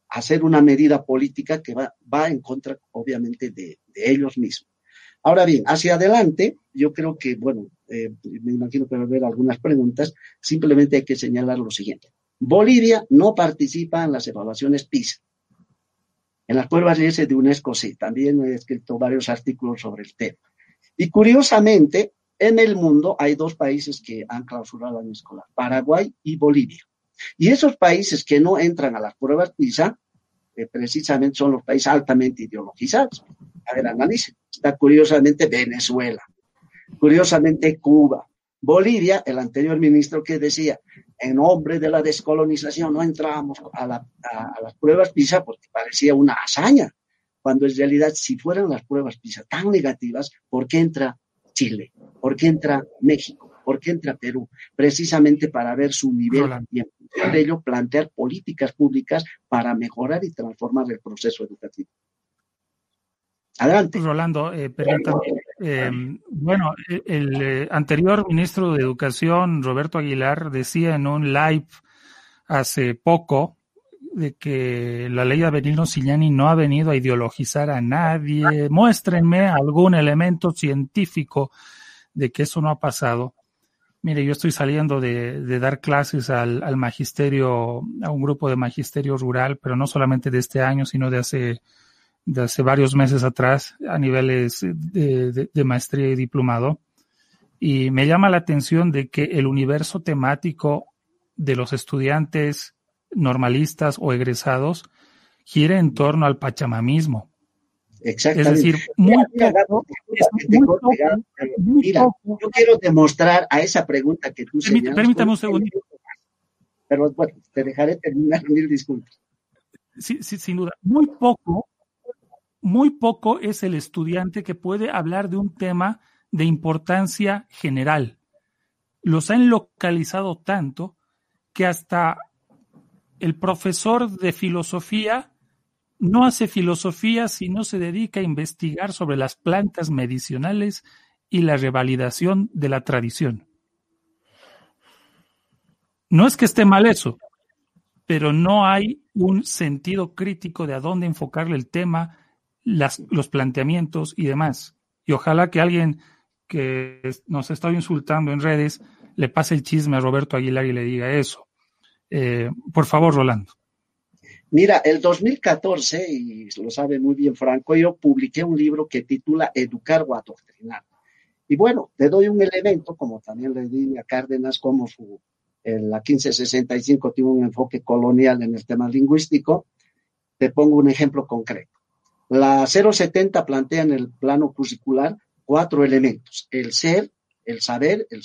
hacer una medida política que va, va en contra, obviamente, de, ellos mismos. Ahora bien, hacia adelante, yo creo que, bueno, eh, me imagino que va a haber algunas preguntas, simplemente hay que señalar lo siguiente. Bolivia no participa en las evaluaciones PISA. En las pruebas de UNESCO sí, también he escrito varios artículos sobre el tema. Y curiosamente, en el mundo hay dos países que han clausurado año escolar, Paraguay y Bolivia. Y esos países que no entran a las pruebas PISA, eh, precisamente son los países altamente ideologizados. A ver, analicen. Está curiosamente Venezuela, curiosamente Cuba, Bolivia, el anterior ministro que decía, en nombre de la descolonización no entramos a, a las pruebas PISA porque parecía una hazaña, cuando en realidad si fueran las pruebas PISA tan negativas, ¿por qué entra Chile? ¿Por qué entra México? ¿Por qué entra Perú? Precisamente para ver su nivel y en de ello plantear políticas públicas para mejorar y transformar el proceso educativo. Adelante. Rolando, eh, eh, bueno, el, eh, anterior ministro de Educación, Roberto Aguilar, decía en un live hace poco de que la ley Avelino Sillani no ha venido a ideologizar a nadie. Muéstrenme algún elemento científico de que eso no ha pasado. Mire, yo estoy saliendo de, de dar clases al, al, magisterio, a un grupo de magisterio rural, pero no solamente de este año, sino de hace, de hace varios meses atrás, a niveles de, de, de maestría y diplomado. Y me llama la atención de que el universo temático de los estudiantes normalistas o egresados gira en torno al pachamamismo. Exactamente. Es decir, muy poco, Mira, yo quiero demostrar a esa pregunta que tú señalas. Permítame un segundo. Pero bueno, te dejaré terminar mil disculpas. Sí, sí, sin duda. Muy poco, muy poco es el estudiante que puede hablar de un tema de importancia general. Los han localizado tanto que hasta el profesor de filosofía no hace filosofía si no se dedica a investigar sobre las plantas medicinales y la revalidación de la tradición. No es que esté mal eso, pero no hay un sentido crítico de a dónde enfocarle el tema, las, los planteamientos y demás. Y ojalá que alguien que nos está insultando en redes le pase el chisme a Roberto Aguilar y le diga eso. Eh, por favor, Rolando. Mira, el 2014, y lo sabe muy bien Franco, yo publiqué un libro que titula Educar o Adoctrinar. Y bueno, te doy un elemento, como también le di a Cárdenas, como su, en la 1565 tiene un enfoque colonial en el tema lingüístico. Te pongo un ejemplo concreto. La 070 plantea en el plano curricular cuatro elementos, el ser, el saber, el,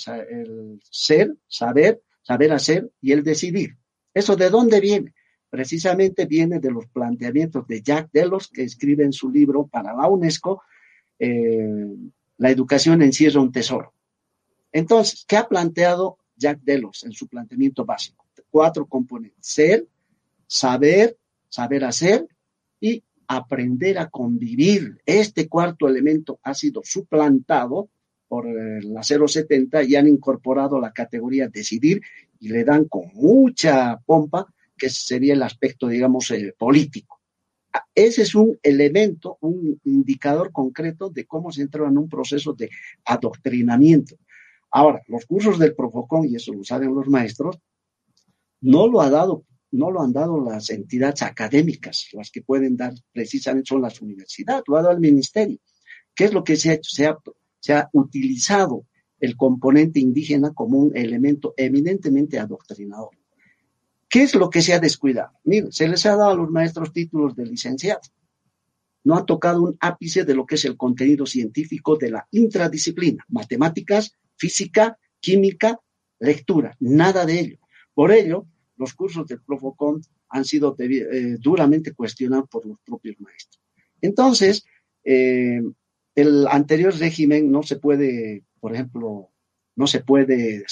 ser, saber, saber hacer y el decidir. ¿Eso de dónde viene? Precisamente viene de los planteamientos de Jack Delos, que escribe en su libro para la UNESCO, eh, La educación encierra un tesoro. Entonces, ¿qué ha planteado Jack Delos en su planteamiento básico? Cuatro componentes. Ser, saber, saber hacer y aprender a convivir. Este cuarto elemento ha sido suplantado por eh, la 070 y han incorporado la categoría decidir y le dan con mucha pompa que sería el aspecto, digamos, eh, político. Ah, ese es un elemento, un indicador concreto de cómo se entra en un proceso de adoctrinamiento. Ahora, los cursos del Profocon, y eso lo saben los maestros, no lo ha dado no lo han dado las entidades académicas, las que pueden dar precisamente son las universidades, lo ha dado el ministerio. ¿Qué es lo que se ha hecho? Se ha, utilizado el componente indígena como un elemento eminentemente adoctrinador. ¿Qué es lo que se ha descuidado? Mire, se les ha dado a los maestros títulos de licenciado. No han tocado un ápice de lo que es el contenido científico de la intradisciplina, matemáticas, física, química, lectura, nada de ello. Por ello, los cursos del Profocon han sido eh, duramente cuestionados por los propios maestros. Entonces, eh, el anterior régimen no se puede, por ejemplo, no se puede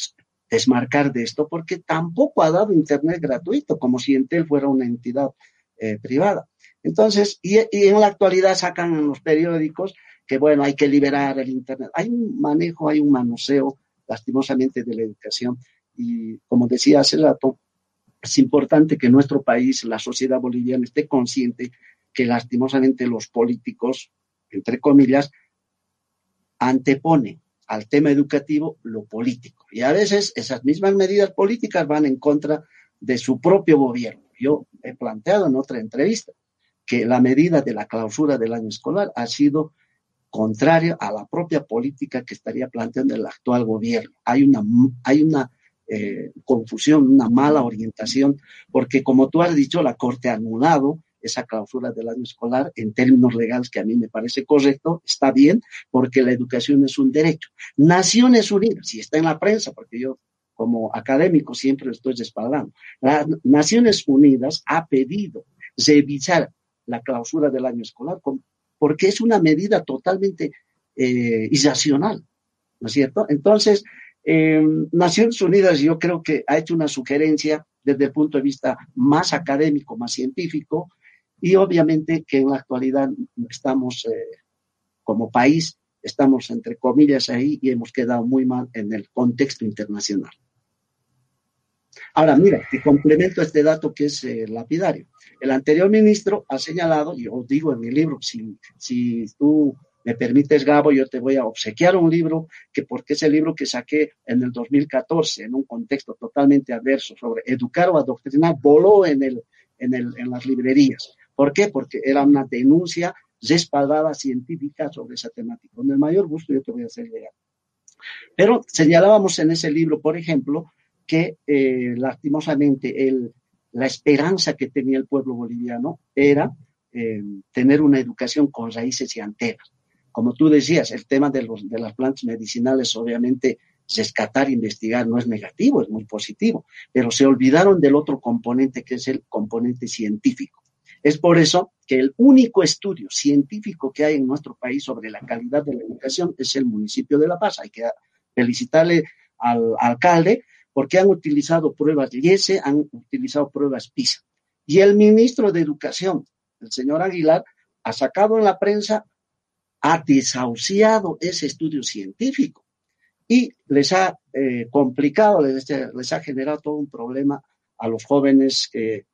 desmarcar de esto porque tampoco ha dado Internet gratuito, como si Entel fuera una entidad eh, privada. Entonces, y, y, en la actualidad sacan en los periódicos que, bueno, hay que liberar el Internet. Hay un manejo, hay un manoseo, lastimosamente, de la educación. Y como decía hace rato, es importante que nuestro país, la sociedad boliviana, esté consciente que lastimosamente los políticos, entre comillas, anteponen al tema educativo lo político. Y a veces esas mismas medidas políticas van en contra de su propio gobierno. Yo he planteado en otra entrevista que la medida de la clausura del año escolar ha sido contraria a la propia política que estaría planteando el actual gobierno. Hay una, hay una eh, confusión, una mala orientación, porque como tú has dicho, la Corte ha anulado esa clausura del año escolar en términos legales que a mí me parece correcto, está bien, porque la educación es un derecho. Naciones Unidas, si está en la prensa, porque yo como académico siempre lo estoy respaldando, Naciones Unidas ha pedido revisar la clausura del año escolar porque es una medida totalmente eh, irracional, ¿no es cierto? Entonces, eh, Naciones Unidas yo creo que ha hecho una sugerencia desde el punto de vista más académico, más científico, y obviamente que en la actualidad estamos eh, como país, estamos entre comillas ahí y hemos quedado muy mal en el contexto internacional. Ahora, mira, te complemento este dato que es eh, lapidario. El anterior ministro ha señalado, y os digo en mi libro, si, si tú me permites, Gabo, yo te voy a obsequiar un libro, que porque es el libro que saqué en el 2014, en un contexto totalmente adverso, sobre educar o adoctrinar, voló en, el, las librerías. ¿Por qué? Porque era una denuncia respaldada científica sobre esa temática. Con el mayor gusto yo te voy a hacer llegar. Pero señalábamos en ese libro, por ejemplo, que eh, lastimosamente el, la esperanza que tenía el pueblo boliviano era eh, tener una educación con raíces y antenas como tú decías, el tema de, los, de las plantas medicinales, obviamente, rescatar, investigar no es negativo, es muy positivo, pero se olvidaron del otro componente que es el componente científico. Es por eso que el único estudio científico que hay en nuestro país sobre la calidad de la educación es el municipio de La Paz. Hay que felicitarle al alcalde porque han utilizado pruebas IESE, han utilizado pruebas PISA. Y el ministro de Educación, el señor Aguilar, ha sacado en la prensa ha desahuciado ese estudio científico y les ha eh, complicado, les, les, ha generado todo un problema a los jóvenes que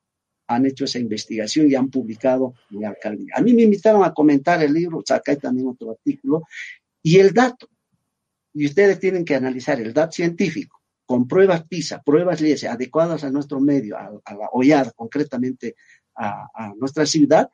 han hecho esa investigación y han publicado en la alcaldía. A mí me invitaron a comentar el libro, acá también otro artículo, y el dato, y ustedes tienen que analizar el dato científico, con pruebas PISA, pruebas LIES adecuadas a nuestro medio, a, la OIAD, concretamente a, a nuestra ciudad,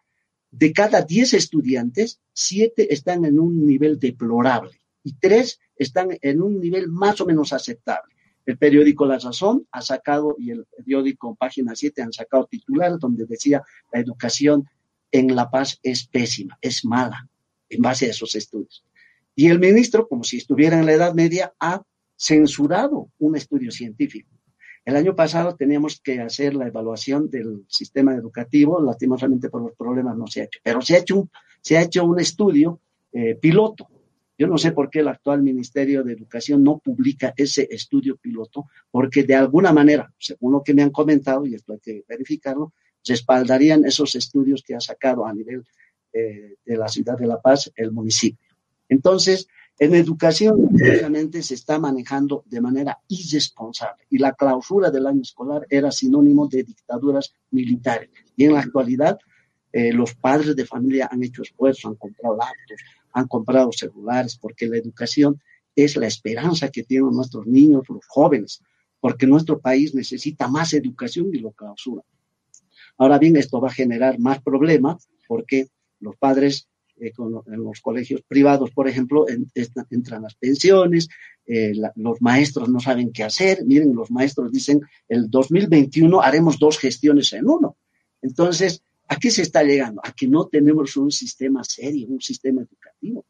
de cada 10 estudiantes, 7 están en un nivel deplorable y 3 están en un nivel más o menos aceptable. El periódico La Razón ha sacado, y el periódico Página 7 han sacado titular donde decía la educación en La Paz es pésima, es mala, en base a esos estudios. Y el ministro, como si estuviera en la Edad Media, ha censurado un estudio científico. El año pasado teníamos que hacer la evaluación del sistema educativo, lastimosamente por los problemas no se ha hecho, pero se ha hecho un, se ha hecho un estudio eh, piloto. Yo no sé por qué el actual Ministerio de Educación no publica ese estudio piloto, porque de alguna manera, según lo que me han comentado, y esto hay que verificarlo, respaldarían esos estudios que ha sacado a nivel eh, de la ciudad de La Paz el municipio. Entonces, en educación, obviamente, se está manejando de manera irresponsable y la clausura del año escolar era sinónimo de dictaduras militares. Y en la actualidad, eh, los padres de familia han hecho esfuerzo, han comprado laptops, han comprado celulares, porque la educación es la esperanza que tienen nuestros niños, los jóvenes, porque nuestro país necesita más educación y lo clausura. Ahora bien, esto va a generar más problemas porque los padres eh, en los colegios privados, por ejemplo, entran las pensiones, eh, los maestros no saben qué hacer. Miren, los maestros dicen, el 2021 haremos dos gestiones en uno. Entonces, ¿a qué se está llegando? A que no tenemos un sistema serio, un sistema educativo.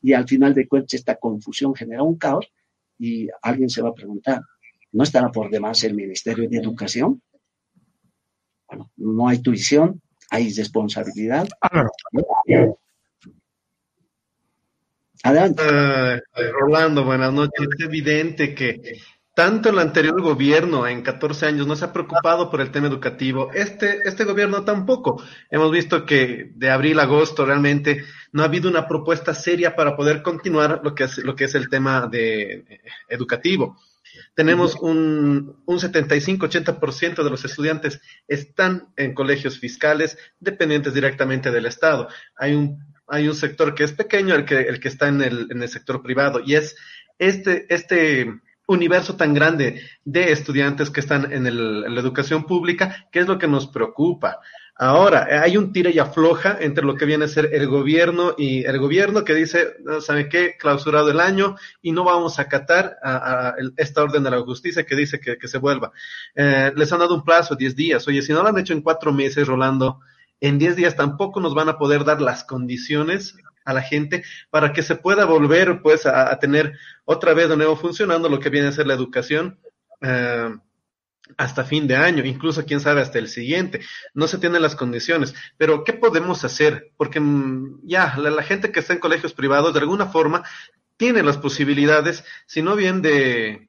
Y al final de cuentas, esta confusión genera un caos y alguien se va a preguntar, ¿no estará por demás el Ministerio de Educación? Bueno, no hay tuición, hay responsabilidad. Adelante. Uh, Rolando, buenas noches. Es evidente que tanto el anterior gobierno en 14 años no se ha preocupado por el tema educativo. Este, este gobierno tampoco. Hemos visto que de abril a agosto realmente no ha habido una propuesta seria para poder continuar lo que es, lo que es el tema de, eh, educativo. Tenemos un, un 75-80% de los estudiantes están en colegios fiscales dependientes directamente del Estado. Hay un hay un sector que es pequeño, el que, el que está en el, en el sector privado, y es este, este universo tan grande de estudiantes que están en, el, en la educación pública, que es lo que nos preocupa. Ahora, hay un tira y afloja entre lo que viene a ser el gobierno y el gobierno que dice, ¿sabe qué? Clausurado el año y no vamos a acatar a, esta orden de la justicia que dice que, que se vuelva. Eh, les han dado un plazo, 10 días. Oye, si no lo han hecho en cuatro meses, Rolando, en 10 días tampoco nos van a poder dar las condiciones a la gente para que se pueda volver pues a, tener otra vez de nuevo funcionando lo que viene a ser la educación eh, hasta fin de año, incluso quién sabe hasta el siguiente. No se tienen las condiciones, pero ¿qué podemos hacer? Porque mm, ya la, la gente que está en colegios privados de alguna forma tiene las posibilidades, si no bien de,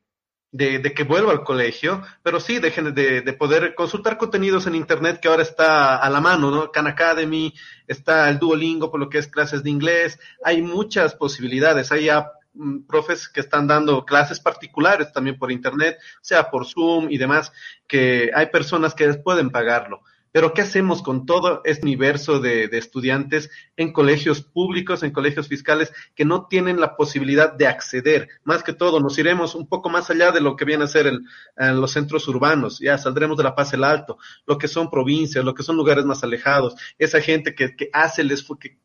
de, de, que vuelva al colegio, pero sí dejen de, de, poder consultar contenidos en internet que ahora está a la mano, ¿no? Khan Academy, está el Duolingo por lo que es clases de inglés, hay muchas posibilidades, hay mm, profes que están dando clases particulares también por internet, sea por Zoom y demás, que hay personas que pueden pagarlo. Pero ¿qué hacemos con todo este universo de, estudiantes en colegios públicos, en colegios fiscales, que no tienen la posibilidad de acceder? Más que todo, nos iremos un poco más allá de lo que viene a ser el, los centros urbanos, ya saldremos de la Paz el Alto, lo que son provincias, lo que son lugares más alejados, esa gente que, hace, el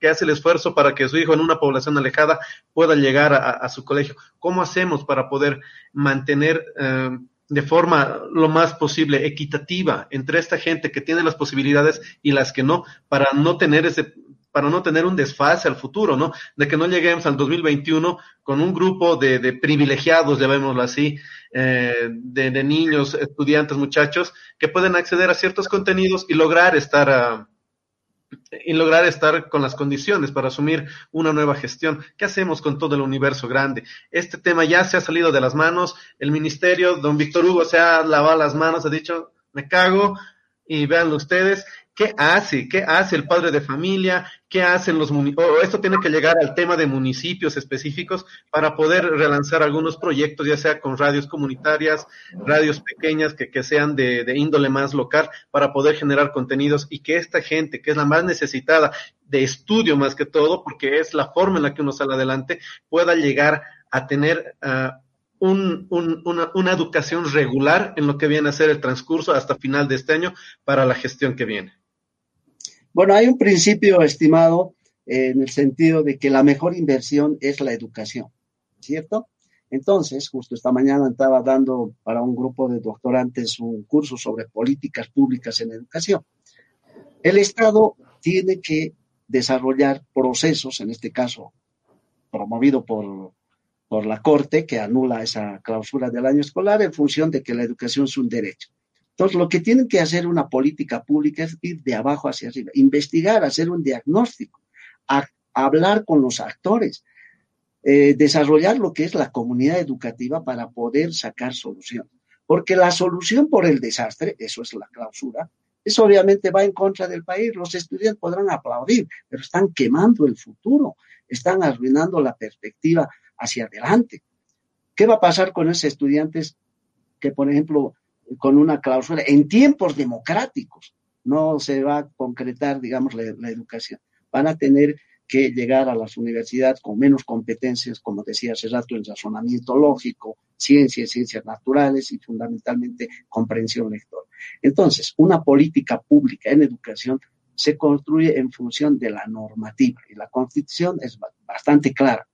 que, hace el esfuerzo para que su hijo en una población alejada pueda llegar a, su colegio. ¿Cómo hacemos para poder mantener... Eh, de forma lo más posible equitativa entre esta gente que tiene las posibilidades y las que no, para no tener ese para no tener un desfase al futuro, ¿no? De que no lleguemos al 2021 con un grupo de, de privilegiados, llamémoslo así, eh, de, de, niños, estudiantes, muchachos, que pueden acceder a ciertos contenidos y lograr estar a, y lograr estar con las condiciones para asumir una nueva gestión. ¿Qué hacemos con todo el universo grande? Este tema ya se ha salido de las manos. El ministerio, don Víctor Hugo, se ha lavado las manos, ha dicho, me cago, y véanlo ustedes. ¿Qué hace? ¿Qué hace el padre de familia? ¿Qué hacen los municipios? Esto tiene que llegar al tema de municipios específicos para poder relanzar algunos proyectos, ya sea con radios comunitarias, radios pequeñas que, que sean de, de índole más local, para poder generar contenidos y que esta gente, que es la más necesitada de estudio más que todo, porque es la forma en la que uno sale adelante, pueda llegar a tener uh, un, un, una, una, educación regular en lo que viene a ser el transcurso hasta final de este año para la gestión que viene. Bueno, hay un principio estimado en el sentido de que la mejor inversión es la educación, ¿cierto? Entonces, justo esta mañana estaba dando para un grupo de doctorantes un curso sobre políticas públicas en educación. El Estado tiene que desarrollar procesos, en este caso promovido por, por la Corte, que anula esa clausura del año escolar en función de que la educación es un derecho. Entonces, lo que tienen que hacer una política pública es ir de abajo hacia arriba, investigar, hacer un diagnóstico, hablar con los actores, eh, desarrollar lo que es la comunidad educativa para poder sacar solución. Porque la solución por el desastre, eso es la clausura, eso obviamente va en contra del país. Los estudiantes podrán aplaudir, pero están quemando el futuro, están arruinando la perspectiva hacia adelante. ¿Qué va a pasar con esos estudiantes que, por ejemplo, con una cláusula en tiempos democráticos. No se va a concretar, digamos, la, educación. Van a tener que llegar a las universidades con menos competencias, como decía hace rato, en razonamiento lógico, ciencias, ciencias naturales y fundamentalmente comprensión lectora. Entonces, una política pública en educación se construye en función de la normativa y la constitución es bastante clara.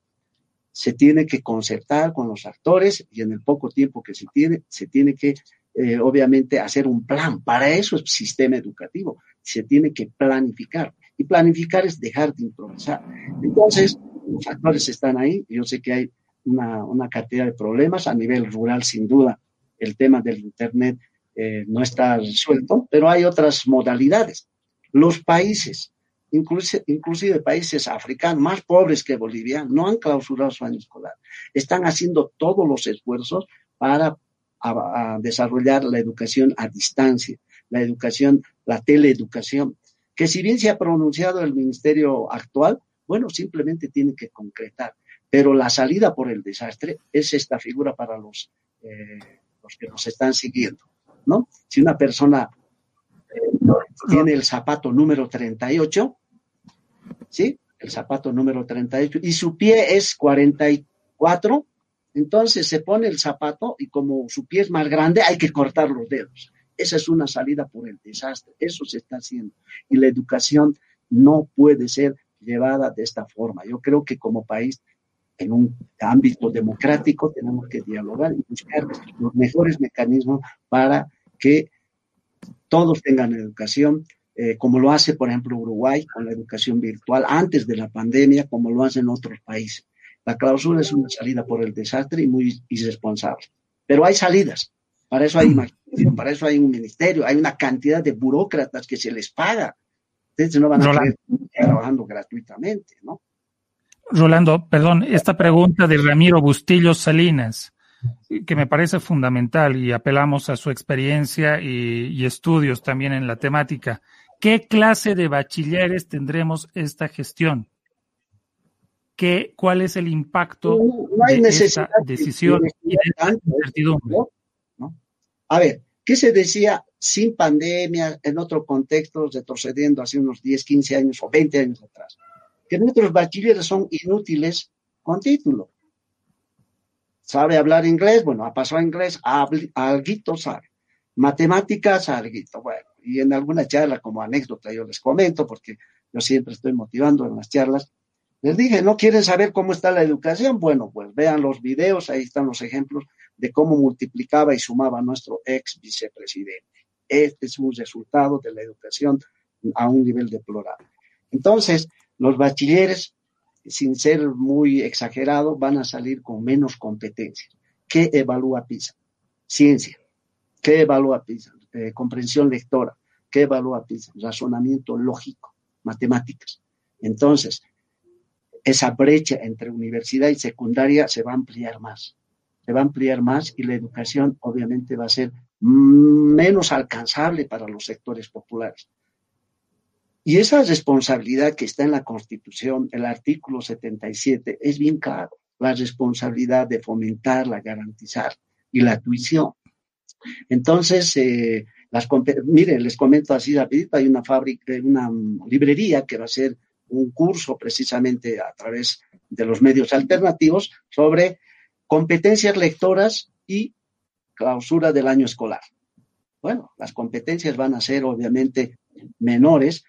Se tiene que concertar con los actores y en el poco tiempo que se tiene, se tiene que eh, obviamente, hacer un plan. Para eso es sistema educativo. Se tiene que planificar. Y planificar es dejar de improvisar. Entonces, los factores están ahí. Yo sé que hay una, una cantidad de problemas a nivel rural, sin duda. El tema del Internet eh, no está resuelto, pero hay otras modalidades. Los países, inclusive, inclusive, países africanos más pobres que Bolivia, no han clausurado su año escolar. Están haciendo todos los esfuerzos para desarrollar la educación a distancia, la educación, la teleeducación, que si bien se ha pronunciado el ministerio actual, bueno, simplemente tiene que concretar. Pero la salida por el desastre es esta figura para los, eh, los que nos están siguiendo, ¿no? Si una persona tiene el zapato número 38, ¿sí? El zapato número 38 y su pie es 44, entonces se pone el zapato y como su pie es más grande, hay que cortar los dedos. Esa es una salida por el desastre. Eso se está haciendo. Y la educación no puede ser llevada de esta forma. Yo creo que como país, en un ámbito democrático, tenemos que dialogar y buscar los mejores mecanismos para que todos tengan educación, eh, como lo hace, por ejemplo, Uruguay con la educación virtual antes de la pandemia, como lo hacen otros países. La clausura es una salida por el desastre y muy irresponsable. Pero hay salidas. Para eso hay para eso hay un ministerio, hay una cantidad de burócratas que se les paga. Entonces no van a estar trabajando gratuitamente, ¿no? Rolando, perdón, esta pregunta de Ramiro Bustillo Salinas, que me parece fundamental y apelamos a su experiencia y, y estudios también en la temática. ¿Qué clase de bachilleres tendremos esta gestión? ¿qué, ¿cuál es el impacto de esa decisión y de incertidumbre? A ver, ¿qué se decía sin pandemia, en otro contexto, retrocediendo hace unos 10, 15 años o 20 años atrás? Que nuestros bachilleres son inútiles con título. ¿Sabe hablar inglés? Bueno, ha pasado a inglés, algo sabe. Matemáticas, algo. Bueno, y en alguna charla como anécdota yo les comento, porque yo siempre estoy motivando en las charlas, les dije, ¿no quieren saber cómo está la educación? Bueno, pues vean los videos, ahí están los ejemplos de cómo multiplicaba y sumaba nuestro ex vicepresidente. Este es un resultado de la educación a un nivel deplorable. Entonces, los bachilleres, sin ser muy exagerados, van a salir con menos competencias. ¿Qué evalúa PISA? Ciencia. ¿Qué evalúa PISA? Eh, comprensión lectora. ¿Qué evalúa PISA? Razonamiento lógico, matemáticas. Entonces, esa brecha entre universidad y secundaria se va a ampliar más. Se va a ampliar más y la educación obviamente va a ser menos alcanzable para los sectores populares. Y esa responsabilidad que está en la Constitución, el artículo 77, es bien claro, la responsabilidad de fomentarla, garantizar y la tuición. Entonces, eh, las, les comento así rapidito, hay una fábrica, una librería que va a ser un curso precisamente a través de los medios alternativos sobre competencias lectoras y clausura del año escolar. Bueno, las competencias van a ser obviamente menores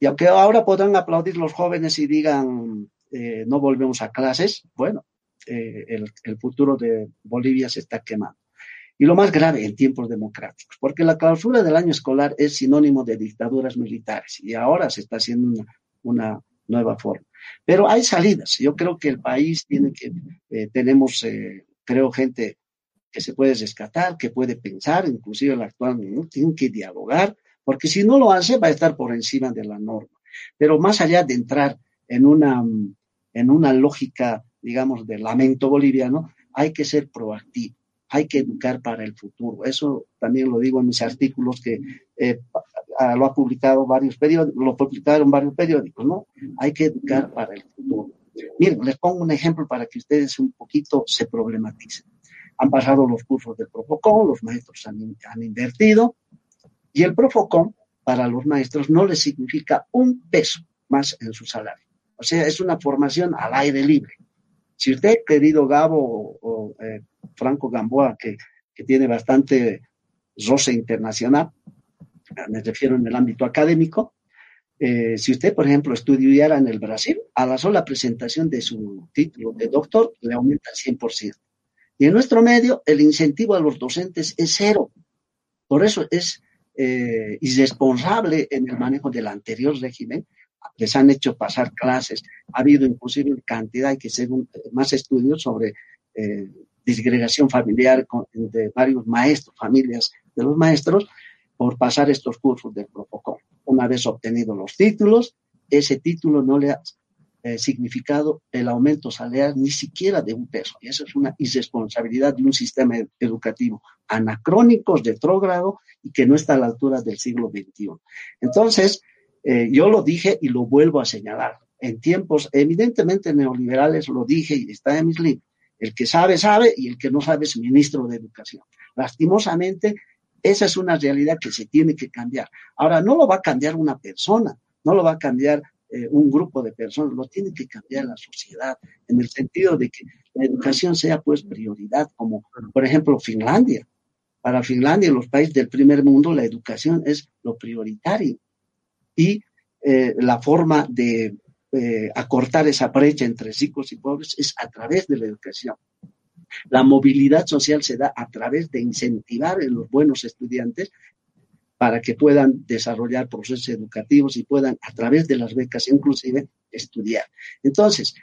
y aunque ahora podrán aplaudir los jóvenes y digan eh, no volvemos a clases, bueno, eh, el, futuro de Bolivia se está quemando. Y lo más grave en tiempos democráticos, porque la clausura del año escolar es sinónimo de dictaduras militares y ahora se está haciendo una nueva forma. Pero hay salidas. Yo creo que el país tiene que, eh, tenemos, creo, gente que se puede rescatar, que puede pensar, inclusive el actual ¿no? tiene que dialogar, porque si no lo hace va a estar por encima de la norma. Pero más allá de entrar en una, en una lógica, digamos, de lamento boliviano, hay que ser proactivo, hay que educar para el futuro. Eso también lo digo en mis artículos que eh, lo ha publicado varios periódicos, lo publicaron varios periódicos, ¿no? Hay que educar para el futuro. Miren, les pongo un ejemplo para que ustedes un poquito se problematicen. Han pasado los cursos del Profocom, los maestros han, han invertido, y el Profocom para los maestros no les significa un peso más en su salario. O sea, es una formación al aire libre. Si usted, querido Gabo o, eh, Franco Gamboa, que, que tiene bastante roce internacional, me refiero en el ámbito académico, eh, si usted, por ejemplo, estudiara en el Brasil, a la sola presentación de su título de doctor le aumenta el 100%. Y en nuestro medio, el incentivo a los docentes es cero. Por eso es eh, irresponsable en el manejo del anterior régimen. Les han hecho pasar clases. Ha habido inclusive cantidad, hay que según más estudios sobre eh, disgregación familiar de varios maestros, familias de los maestros, por pasar estos cursos del Profocom. Una vez obtenidos los títulos, ese título no le ha eh, significado el aumento salarial ni siquiera de un peso. Y eso es una irresponsabilidad de un sistema educativo anacrónico, retrógrado y que no está a la altura del siglo XXI. Entonces, eh, yo lo dije y lo vuelvo a señalar. En tiempos evidentemente neoliberales lo dije y está en mis libros. El que sabe, sabe y el que no sabe es ministro de Educación. Lastimosamente, esa es una realidad que se tiene que cambiar. Ahora, no lo va a cambiar una persona, no lo va a cambiar eh, un grupo de personas, lo tiene que cambiar la sociedad, en el sentido de que la educación sea pues prioridad, como por ejemplo Finlandia. Para Finlandia, los países del primer mundo, la educación es lo prioritario. Y eh, la forma de eh, acortar esa brecha entre ricos y pobres es a través de la educación. La movilidad social se da a través de incentivar a los buenos estudiantes para que puedan desarrollar procesos educativos y puedan, a través de las becas inclusive, estudiar. Entonces,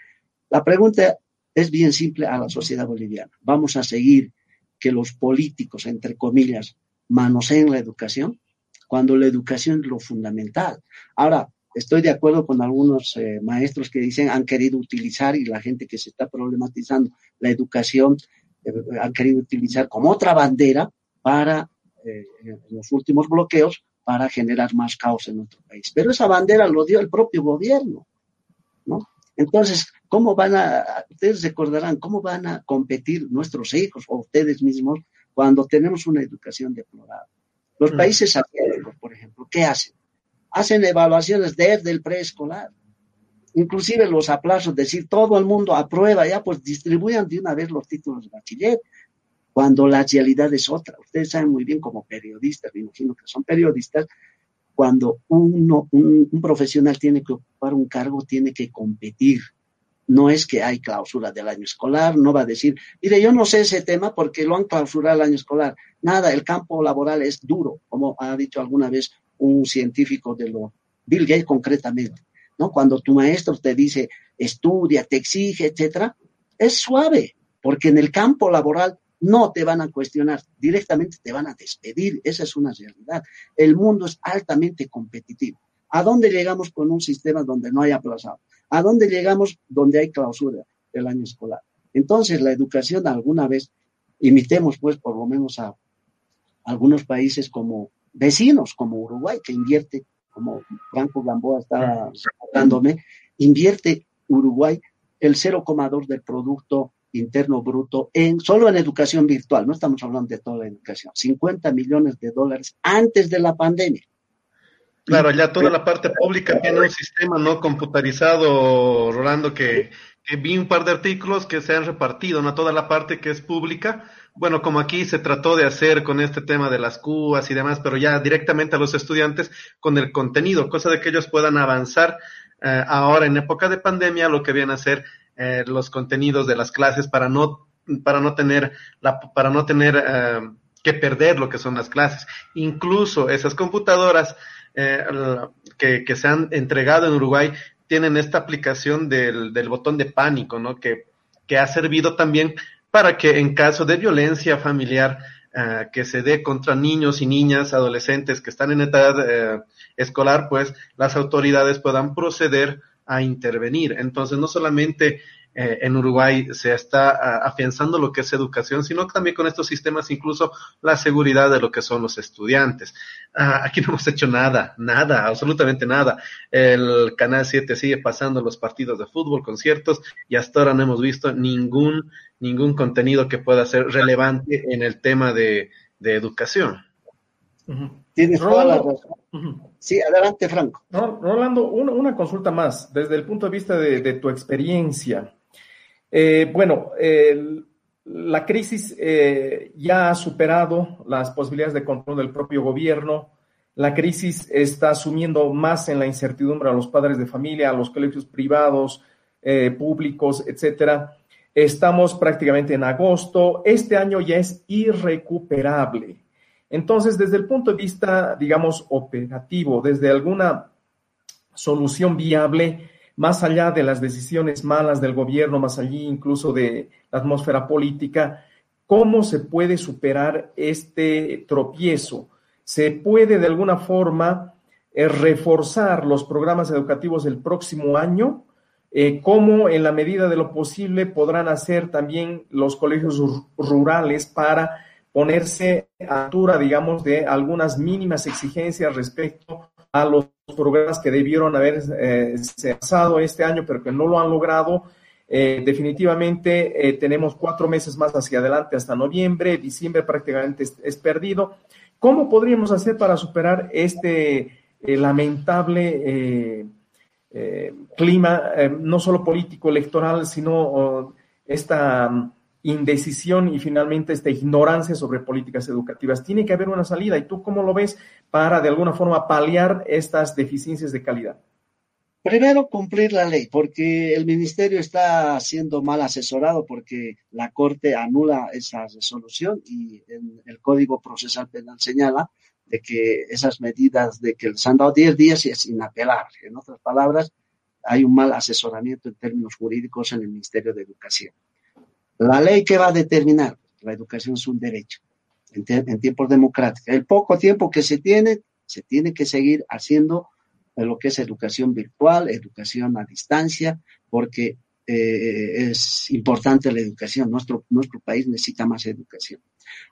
la pregunta es bien simple a la sociedad boliviana. ¿Vamos a seguir que los políticos, entre comillas, manoseen la educación? Cuando la educación es lo fundamental. Ahora, estoy de acuerdo con algunos eh, maestros que dicen han querido utilizar y la gente que se está problematizando la educación eh, han querido utilizar como otra bandera para eh, los últimos bloqueos para generar más caos en nuestro país. Pero esa bandera lo dio el propio gobierno, ¿no? Entonces, ¿cómo van a, ustedes recordarán, cómo van a competir nuestros hijos o ustedes mismos cuando tenemos una educación deplorada? Los mm. países asiáticos, por ejemplo, ¿qué hacen? Hacen evaluaciones desde el preescolar. Inclusive los aplausos, decir todo el mundo aprueba, ya pues distribuyan de una vez los títulos de bachiller, cuando la realidad es otra. Ustedes saben muy bien como periodistas, me imagino que son periodistas, cuando uno, un, profesional tiene que ocupar un cargo, tiene que competir. No es que hay clausura del año escolar, no va a decir, mire, yo no sé ese tema porque lo han clausurado el año escolar. Nada, el campo laboral es duro, como ha dicho alguna vez un científico de lo, Bill Gates concretamente, ¿no? Cuando tu maestro te dice, estudia, te exige, etcétera, es suave, porque en el campo laboral no te van a cuestionar, directamente te van a despedir. Esa es una realidad. El mundo es altamente competitivo. ¿A dónde llegamos con un sistema donde no hay aplazado? ¿A dónde llegamos donde hay clausura del año escolar? Entonces, la educación alguna vez, imitemos pues por lo menos a algunos países como vecinos, como Uruguay, que invierte, como Franco Gamboa está hablándome, invierte Uruguay el 0,2 del Producto Interno Bruto en, solo en educación virtual, no estamos hablando de toda la educación, 50 millones de dólares antes de la pandemia. Claro, ya toda la parte pública tiene un sistema no computarizado, Rolando, que, que, vi un par de artículos que se han repartido, no toda la parte que es pública. Bueno, como aquí se trató de hacer con este tema de las CUAS y demás, pero ya directamente a los estudiantes con el contenido, cosa de que ellos puedan avanzar eh, ahora en época de pandemia, lo que viene a ser eh, los contenidos de las clases para no, para no tener, la, para no tener eh, que perder lo que son las clases. Incluso esas computadoras eh, que, que, se han entregado en Uruguay tienen esta aplicación del, del botón de pánico, ¿no? Que, que ha servido también para que en caso de violencia familiar que se dé contra niños y niñas, adolescentes que están en edad escolar, pues las autoridades puedan proceder a intervenir. Entonces, no solamente eh, en Uruguay se está afianzando lo que es educación, sino también con estos sistemas incluso la seguridad de lo que son los estudiantes. Ah, aquí no hemos hecho nada, nada, absolutamente nada. El Canal 7 sigue pasando los partidos de fútbol, conciertos, y hasta ahora no hemos visto ningún, ningún contenido que pueda ser relevante en el tema de, educación. Tienes toda la razón. Sí, adelante, Franco. Rolando, una, consulta más, desde el punto de vista de, tu experiencia. Eh, bueno, la crisis eh, ya ha superado las posibilidades de control del propio gobierno. La crisis está asumiendo más en la incertidumbre a los padres de familia, a los colegios privados, eh, públicos, etcétera. Estamos prácticamente en agosto. Este año ya es irrecuperable. Entonces, desde el punto de vista, digamos, operativo, desde alguna solución viable, más allá de las decisiones malas del gobierno, más allá incluso de la atmósfera política, ¿cómo se puede superar este tropiezo? ¿Se puede de alguna forma eh, reforzar los programas educativos del próximo año? Eh, ¿Cómo en la medida de lo posible podrán hacer también los colegios rurales para ponerse a altura, digamos, de algunas mínimas exigencias respecto a los programas que debieron haber eh, este año, pero que no lo han logrado. Eh, definitivamente eh, tenemos cuatro meses más hacia adelante hasta noviembre, diciembre prácticamente es, perdido. ¿Cómo podríamos hacer para superar este lamentable clima, no solo político, electoral, sino esta indecisión y finalmente esta ignorancia sobre políticas educativas. Tiene que haber una salida. ¿Y tú cómo lo ves para de alguna forma paliar estas deficiencias de calidad? Primero, cumplir la ley, porque el ministerio está siendo mal asesorado porque la Corte anula esa resolución y el Código Procesal Penal señala de que esas medidas de que les han dado 10 días y es inapelable. En otras palabras, hay un mal asesoramiento en términos jurídicos en el Ministerio de Educación. La ley que va a determinar, la educación es un derecho en, tiempos democráticos. El poco tiempo que se tiene, se tiene que seguir haciendo lo que es educación virtual, educación a distancia, porque eh, es importante la educación. Nuestro, nuestro país necesita más educación.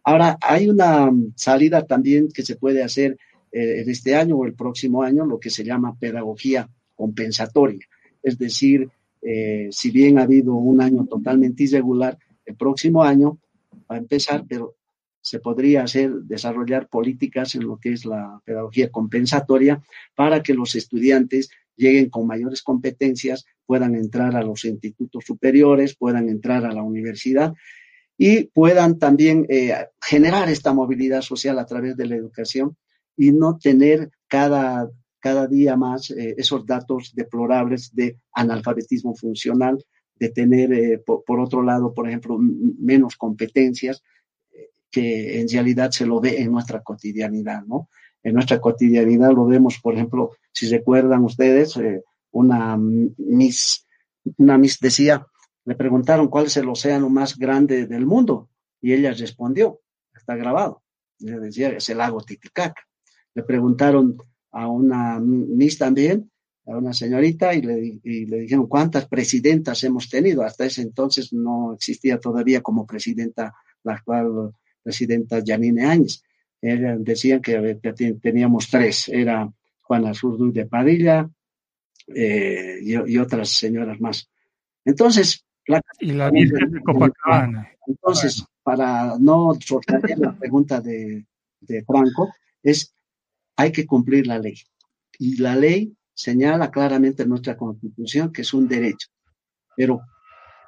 Ahora, hay una salida también que se puede hacer eh, en este año o el próximo año, lo que se llama pedagogía compensatoria. Es decir, eh, si bien ha habido un año totalmente irregular, el próximo año va a empezar, pero se podría hacer, desarrollar políticas en lo que es la pedagogía compensatoria para que los estudiantes lleguen con mayores competencias, puedan entrar a los institutos superiores, puedan entrar a la universidad y puedan también eh, generar esta movilidad social a través de la educación y no tener cada, cada día más eh, esos datos deplorables de analfabetismo funcional, de tener, eh, por, otro lado, por ejemplo, menos competencias, que en realidad se lo ve en nuestra cotidianidad, ¿no? En nuestra cotidianidad lo vemos, por ejemplo, si recuerdan ustedes, eh, una Miss, una Miss decía, le preguntaron cuál es el océano más grande del mundo y ella respondió, está grabado, le decía, es el lago Titicaca. Le preguntaron a una Miss también, a una señorita, y le, y le dijeron cuántas presidentas hemos tenido. Hasta ese entonces no existía todavía como presidenta la actual presidenta Janine Áñez. decían que, teníamos tres, era Juana Zurdu de Padilla eh, y, otras señoras más. Entonces, la, y la Virgen de Copacabana. Entonces, para no soltar la pregunta de, de Franco, es hay que cumplir la ley. Y la ley señala claramente en nuestra constitución que es un derecho, pero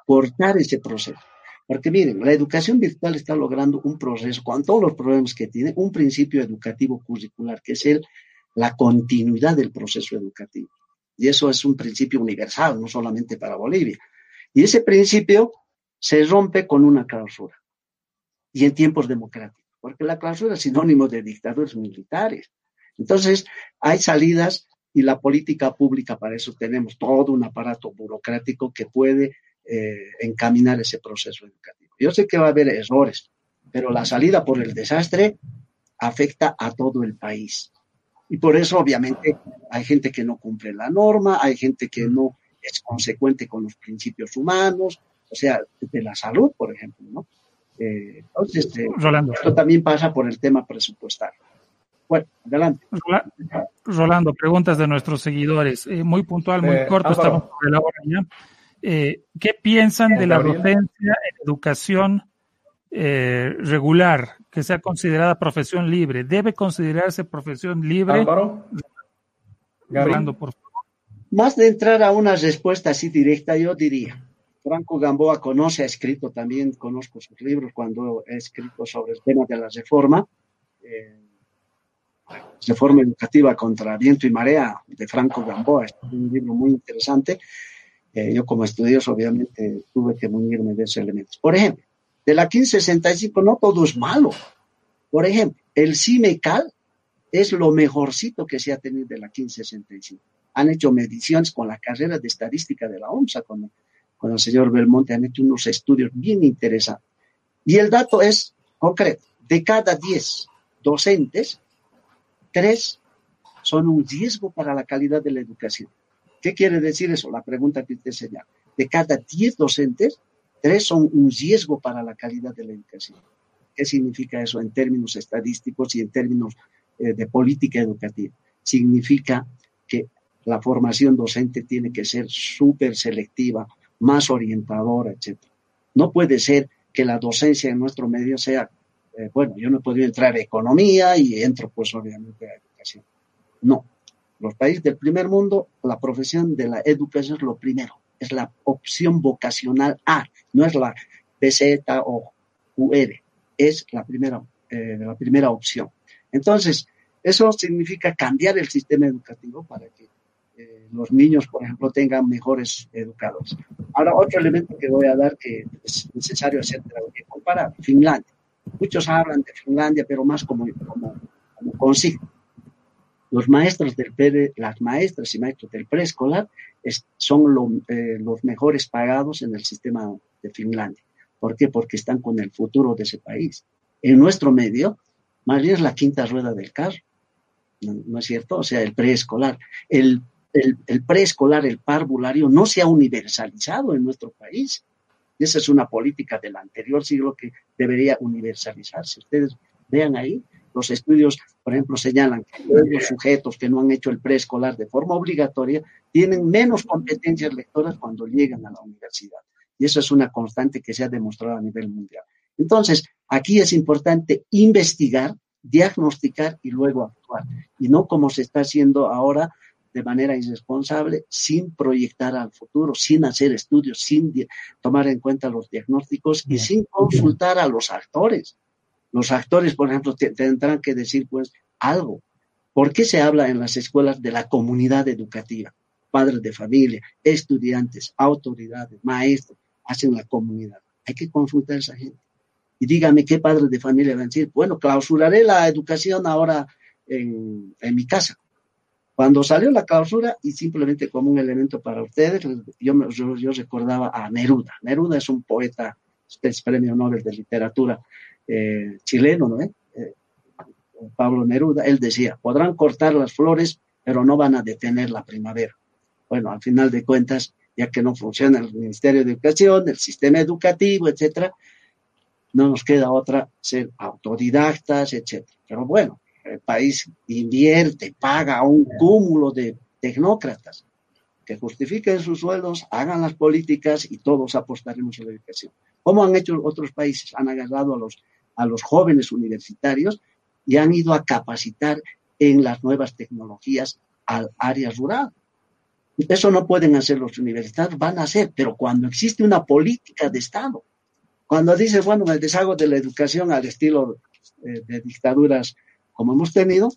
cortar ese proceso. Porque miren, la educación virtual está logrando un proceso, con todos los problemas que tiene, un principio educativo curricular, que es el, la continuidad del proceso educativo. Y eso es un principio universal, no solamente para Bolivia. Y ese principio se rompe con una clausura. Y en tiempos democráticos, porque la clausura es sinónimo de dictadores militares. Entonces, hay salidas y la política pública, para eso tenemos todo un aparato burocrático que puede eh, encaminar ese proceso educativo. Yo sé que va a haber errores, pero la salida por el desastre afecta a todo el país. Y por eso, obviamente, hay gente que no cumple la norma, hay gente que no es consecuente con los principios humanos, o sea, de la salud, por ejemplo, ¿no? Eh, entonces, este, esto también pasa por el tema presupuestario. Bueno, adelante. Rolando, preguntas de nuestros seguidores. Eh, muy puntual, muy corto, estamos por la hora ya. Eh, ¿qué piensan de la docencia en educación eh, regular, que sea considerada profesión libre? ¿Debe considerarse profesión libre? Álvaro. por Más de entrar a una respuesta así directa, yo diría, Franco Gamboa conoce, ha escrito también, conozco sus libros cuando ha escrito sobre el tema de la reforma, eh, reforma educativa contra viento y marea de Franco Gamboa, es un libro muy interesante yo como estudioso obviamente tuve que munirme de esos elementos. Por ejemplo, de la 1565 no todo es malo. Por ejemplo, el CIMECAL es lo mejorcito que se ha tenido de la 1565. Han hecho mediciones con la carrera de estadística de la OMSA, con, con el señor Belmonte, han hecho unos estudios bien interesantes. Y el dato es concreto. De cada 10 docentes, 3 son un riesgo para la calidad de la educación. ¿Qué quiere decir eso? La pregunta que usted señala. De cada 10 docentes, 3 son un riesgo para la calidad de la educación. ¿Qué significa eso en términos estadísticos y en términos eh, de política educativa? Significa que la formación docente tiene que ser súper selectiva, más orientadora, etc. No puede ser que la docencia en nuestro medio sea, eh, bueno, yo no podido entrar a economía y entro pues obviamente a educación. No, los países del primer mundo, la profesión de la educación es lo primero, es la opción vocacional A, no es la BZ o UR, es la primera, eh, la primera opción. Entonces, eso significa cambiar el sistema educativo para que eh, los niños, por ejemplo, tengan mejores educadores. Ahora, otro elemento que voy a dar que es necesario hacer comparar, Finlandia. Muchos hablan de Finlandia, pero más como, como, como consigna los maestros del las maestras y maestros del preescolar son eh, los mejores pagados en el sistema de Finlandia. ¿Por qué? Porque están con el futuro de ese país. En nuestro medio, más bien es la quinta rueda del carro. ¿No, es cierto? O sea, el preescolar. El, el, preescolar, el parvulario, no se ha universalizado en nuestro país. Y esa es una política del anterior siglo que debería universalizarse. Ustedes vean ahí, los estudios, por ejemplo, señalan que los sujetos que no han hecho el preescolar de forma obligatoria tienen menos competencias lectoras cuando llegan a la universidad. Y eso es una constante que se ha demostrado a nivel mundial. Entonces, aquí es importante investigar, diagnosticar y luego actuar. Y no como se está haciendo ahora de manera irresponsable, sin proyectar al futuro, sin hacer estudios, sin tomar en cuenta los diagnósticos y sin consultar a los actores. Los actores, por ejemplo, tendrán que decir pues algo. ¿Por qué se habla en las escuelas de la comunidad educativa? Padres de familia, estudiantes, autoridades, maestros, hacen la comunidad. Hay que consultar a esa gente. Y dígame qué padres de familia van a decir, bueno, clausuraré la educación ahora en, en mi casa. Cuando salió la clausura, y simplemente como un elemento para ustedes, yo, yo, recordaba a Neruda. Neruda es un poeta, es premio Nobel de literatura eh, chileno, ¿no? Eh, Pablo Neruda, él decía, podrán cortar las flores, pero no van a detener la primavera. Bueno, al final de cuentas, ya que no funciona el Ministerio de Educación, el sistema educativo, etcétera, no nos queda otra ser autodidactas, etcétera. Pero bueno, el país invierte, paga un cúmulo de tecnócratas que justifiquen sus sueldos, hagan las políticas y todos apostaremos a la educación. ¿Cómo han hecho otros países? Han agarrado a los, a los jóvenes universitarios y han ido a capacitar en las nuevas tecnologías al área rural. Eso no pueden hacer los universitarios, van a hacer, pero cuando existe una política de Estado, cuando dice, bueno, me deshago de la educación al estilo eh, de dictaduras como hemos tenido,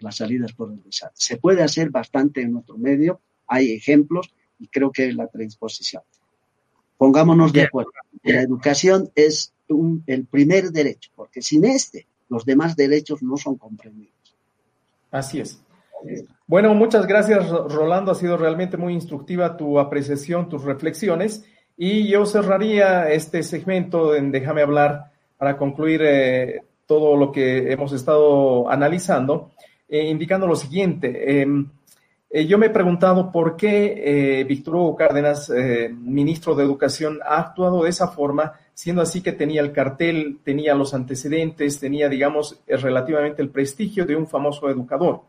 las salidas por el Se puede hacer bastante en otro medio, hay ejemplos y creo que la transposición. Pongámonos de acuerdo. La educación es el primer derecho, porque sin este, los demás derechos no son comprendidos. Así es. Bueno, muchas gracias, Rolando. Ha sido realmente muy instructiva tu apreciación, tus reflexiones. Y yo cerraría este segmento en Déjame hablar para concluir eh, todo lo que hemos estado analizando, eh, indicando lo siguiente. Em, eh, yo me he preguntado por qué eh, Víctor Hugo Cárdenas, ministro de Educación, ha actuado de esa forma, siendo así que tenía el cartel, tenía los antecedentes, tenía, digamos, relativamente el prestigio de un famoso educador.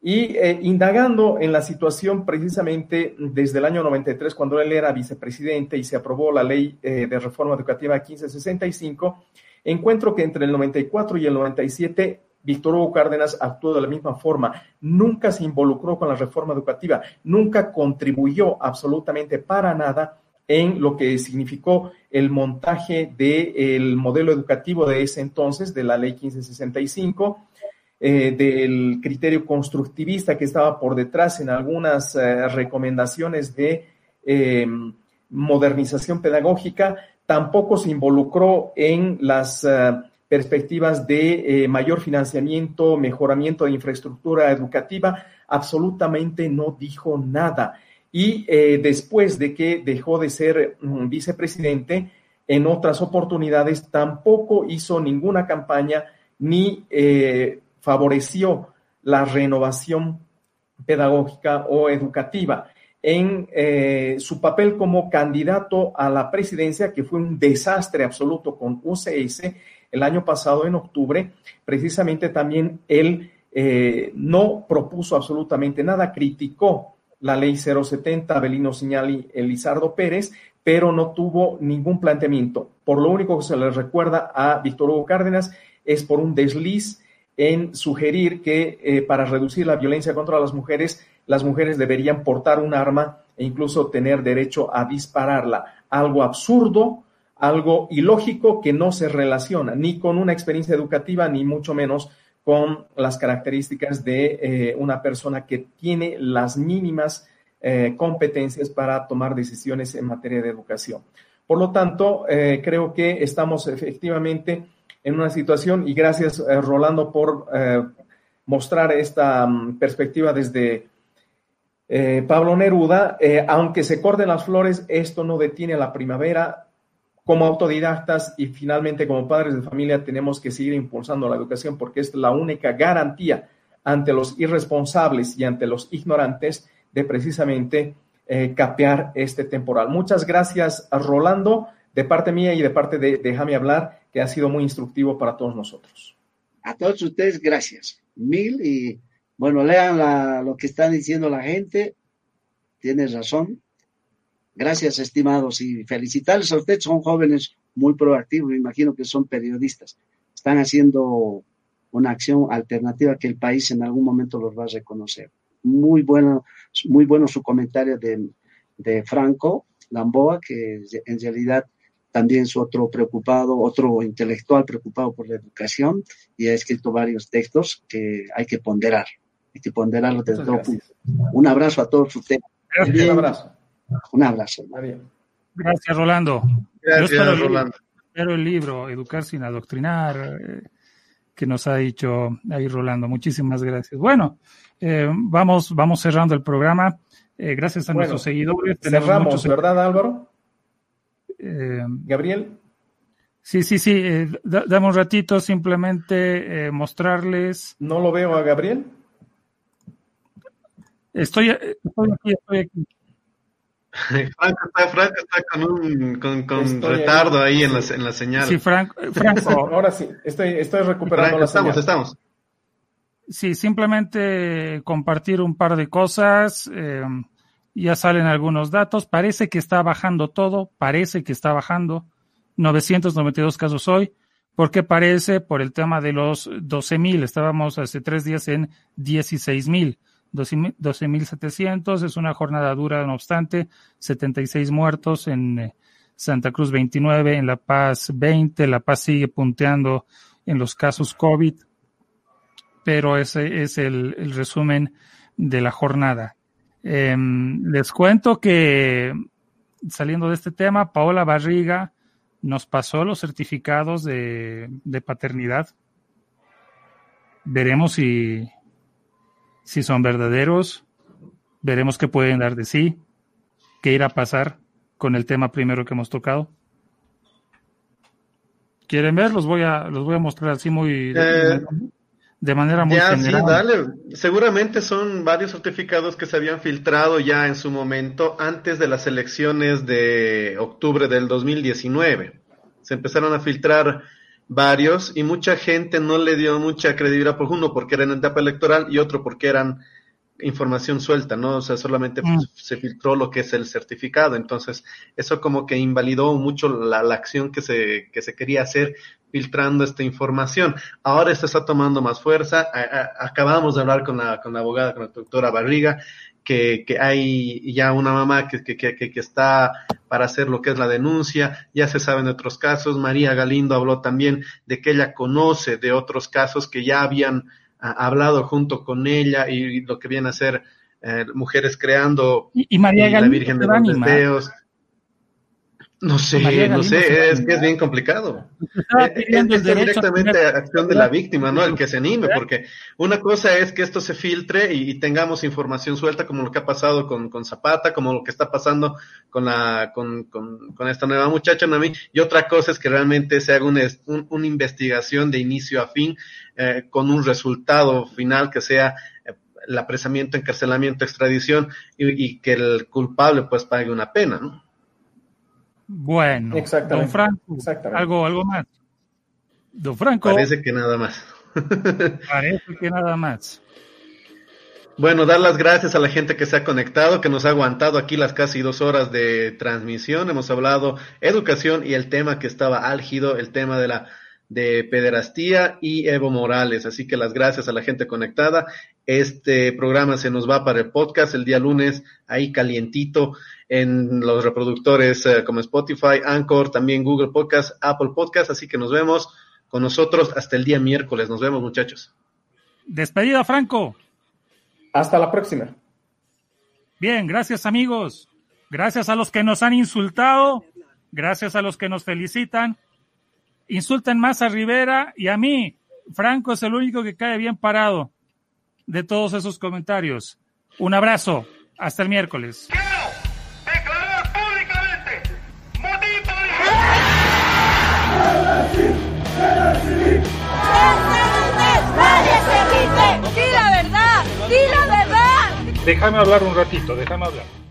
Y indagando en la situación precisamente desde el año 93, cuando él era vicepresidente y se aprobó la ley de reforma educativa 1565, Encuentro que entre el 94 y el 97 Víctor Hugo Cárdenas actuó de la misma forma, nunca se involucró con la reforma educativa, nunca contribuyó absolutamente para nada en lo que significó el montaje del modelo educativo de ese entonces, de la ley 1565, eh, del criterio constructivista que estaba por detrás en algunas eh, recomendaciones de eh, modernización pedagógica, tampoco se involucró en las eh, perspectivas de eh, mayor financiamiento, mejoramiento de infraestructura educativa, absolutamente no dijo nada. Y eh, después de que dejó de ser mm, vicepresidente, en otras oportunidades tampoco hizo ninguna campaña ni favoreció la renovación pedagógica o educativa en eh, su papel como candidato a la presidencia, que fue un desastre absoluto con UCS el año pasado en octubre, precisamente también él eh, no propuso absolutamente nada, criticó la ley 070, Abelino Señali, Elizardo Pérez, pero no tuvo ningún planteamiento. Por lo único que se le recuerda a Víctor Hugo Cárdenas es por un desliz en sugerir que eh, para reducir la violencia contra las mujeres las mujeres deberían portar un arma e incluso tener derecho a dispararla. Algo absurdo, algo ilógico que no se relaciona ni con una experiencia educativa, ni mucho menos con las características de eh, una persona que tiene las mínimas eh, competencias para tomar decisiones en materia de educación. Por lo tanto, eh, creo que estamos efectivamente en una situación, y gracias Rolando por mostrar esta mm, perspectiva desde eh, Pablo Neruda, eh, aunque se corten las flores, esto no detiene la primavera. Como autodidactas y finalmente como padres de familia tenemos que seguir impulsando la educación porque es la única garantía ante los irresponsables y ante los ignorantes de precisamente eh, capear este temporal. Muchas gracias Rolando, de parte mía y de parte de Déjame hablar, que ha sido muy instructivo para todos nosotros. A todos ustedes, gracias. Mil y bueno, lean lo que está diciendo la gente. Tienes razón. Gracias, estimados, y felicitarles a ustedes. Son jóvenes muy proactivos, me imagino que son periodistas. Están haciendo una acción alternativa que el país en algún momento los va a reconocer. Muy bueno, muy bueno su comentario de, de Franco Lamboa, que en realidad también es otro preocupado, otro intelectual preocupado por la educación y ha escrito varios textos que hay que ponderar, que ponderarlo desde todo punto. Un abrazo a todos ustedes. Un abrazo. Un abrazo. Gracias, Rolando. Gracias, Rolando. Pero el libro, Educar sin adoctrinar, eh, que nos ha dicho ahí Rolando. Muchísimas gracias. Bueno, eh, vamos, vamos cerrando el programa. Eh, gracias a nuestros seguidores. Cerramos, ¿verdad, Álvaro? Eh, Gabriel. Sí, sí, sí. Eh, dame un ratito simplemente eh, mostrarles. No lo veo a Gabriel. Estoy, estoy aquí, estoy aquí. Franco está, Franco está con un con, retardo ahí, en, la, en la señal. Sí, Franco. ahora sí, estoy, estoy recuperando la estamos, Estamos, Sí, simplemente compartir un par de cosas. Eh, ya salen algunos datos. Parece que está bajando todo, parece que está bajando. 992 casos hoy. ¿Por qué parece? Por el tema de los 12.000. Estábamos hace tres días en 16.000. 12.700. Es una jornada dura, no obstante. 76 muertos en eh, Santa Cruz 29, en La Paz 20. La Paz sigue punteando en los casos COVID. Pero ese es el, resumen de la jornada. Eh, les cuento que saliendo de este tema, Paola Barriga nos pasó los certificados de paternidad. Veremos si, si son verdaderos, veremos qué pueden dar de sí, qué irá a pasar con el tema primero que hemos tocado. ¿Quieren ver? Los voy a, los voy a mostrar así muy... Eh, de manera muy ya, Sí, dale. Seguramente son varios certificados que se habían filtrado ya en su momento antes de las elecciones de octubre del 2019. Se empezaron a filtrar varios y mucha gente no le dio mucha credibilidad por uno porque eran en etapa electoral y otro porque eran información suelta, ¿no? O sea, solamente mm. se filtró lo que es el certificado. Entonces, eso como que invalidó mucho la, la, acción que se, que se quería hacer filtrando esta información. Ahora esto está tomando más fuerza. acabamos de hablar con la, con la abogada, con la doctora Barriga, que, que hay ya una mamá que, que, que, que está para hacer lo que es la denuncia. Ya se saben de otros casos. María Galindo habló también de que ella conoce de otros casos que ya habían hablado junto con ella y, lo que viene a ser eh, mujeres creando y, María la Virgen de los Deseos. No sé, no sé, es que es bien complicado. Eh, es, directamente acción de la víctima, ¿no? El que se anime, porque una cosa es que esto se filtre y, tengamos información suelta, como lo que ha pasado con, con Zapata, como lo que está pasando con la, con, con, con esta nueva muchacha, Nami, y otra cosa es que realmente se haga una, una investigación de inicio a fin, eh, con un resultado final que sea eh, el apresamiento, encarcelamiento, extradición, y, y que el culpable pues pague una pena, ¿no? Bueno, don Franco, algo, algo más. Don Franco. Parece que nada más. parece que nada más. Bueno, dar las gracias a la gente que se ha conectado, que nos ha aguantado aquí las casi dos horas de transmisión. Hemos hablado educación y el tema que estaba álgido, el tema de la de pederastía y Evo Morales. Así que las gracias a la gente conectada. Este programa se nos va para el podcast el día lunes, ahí calientito en los reproductores eh, como Spotify, Anchor, también Google Podcast, Apple Podcast. Así que nos vemos con nosotros hasta el día miércoles. Nos vemos, muchachos. Despedida, Franco. Hasta la próxima. Bien, gracias amigos. Gracias a los que nos han insultado. Gracias a los que nos felicitan. Insulten más a Rivera y a mí. Franco es el único que cae bien parado de todos esos comentarios. Un abrazo. Hasta el miércoles. Déjame hablar un ratito, déjame hablar.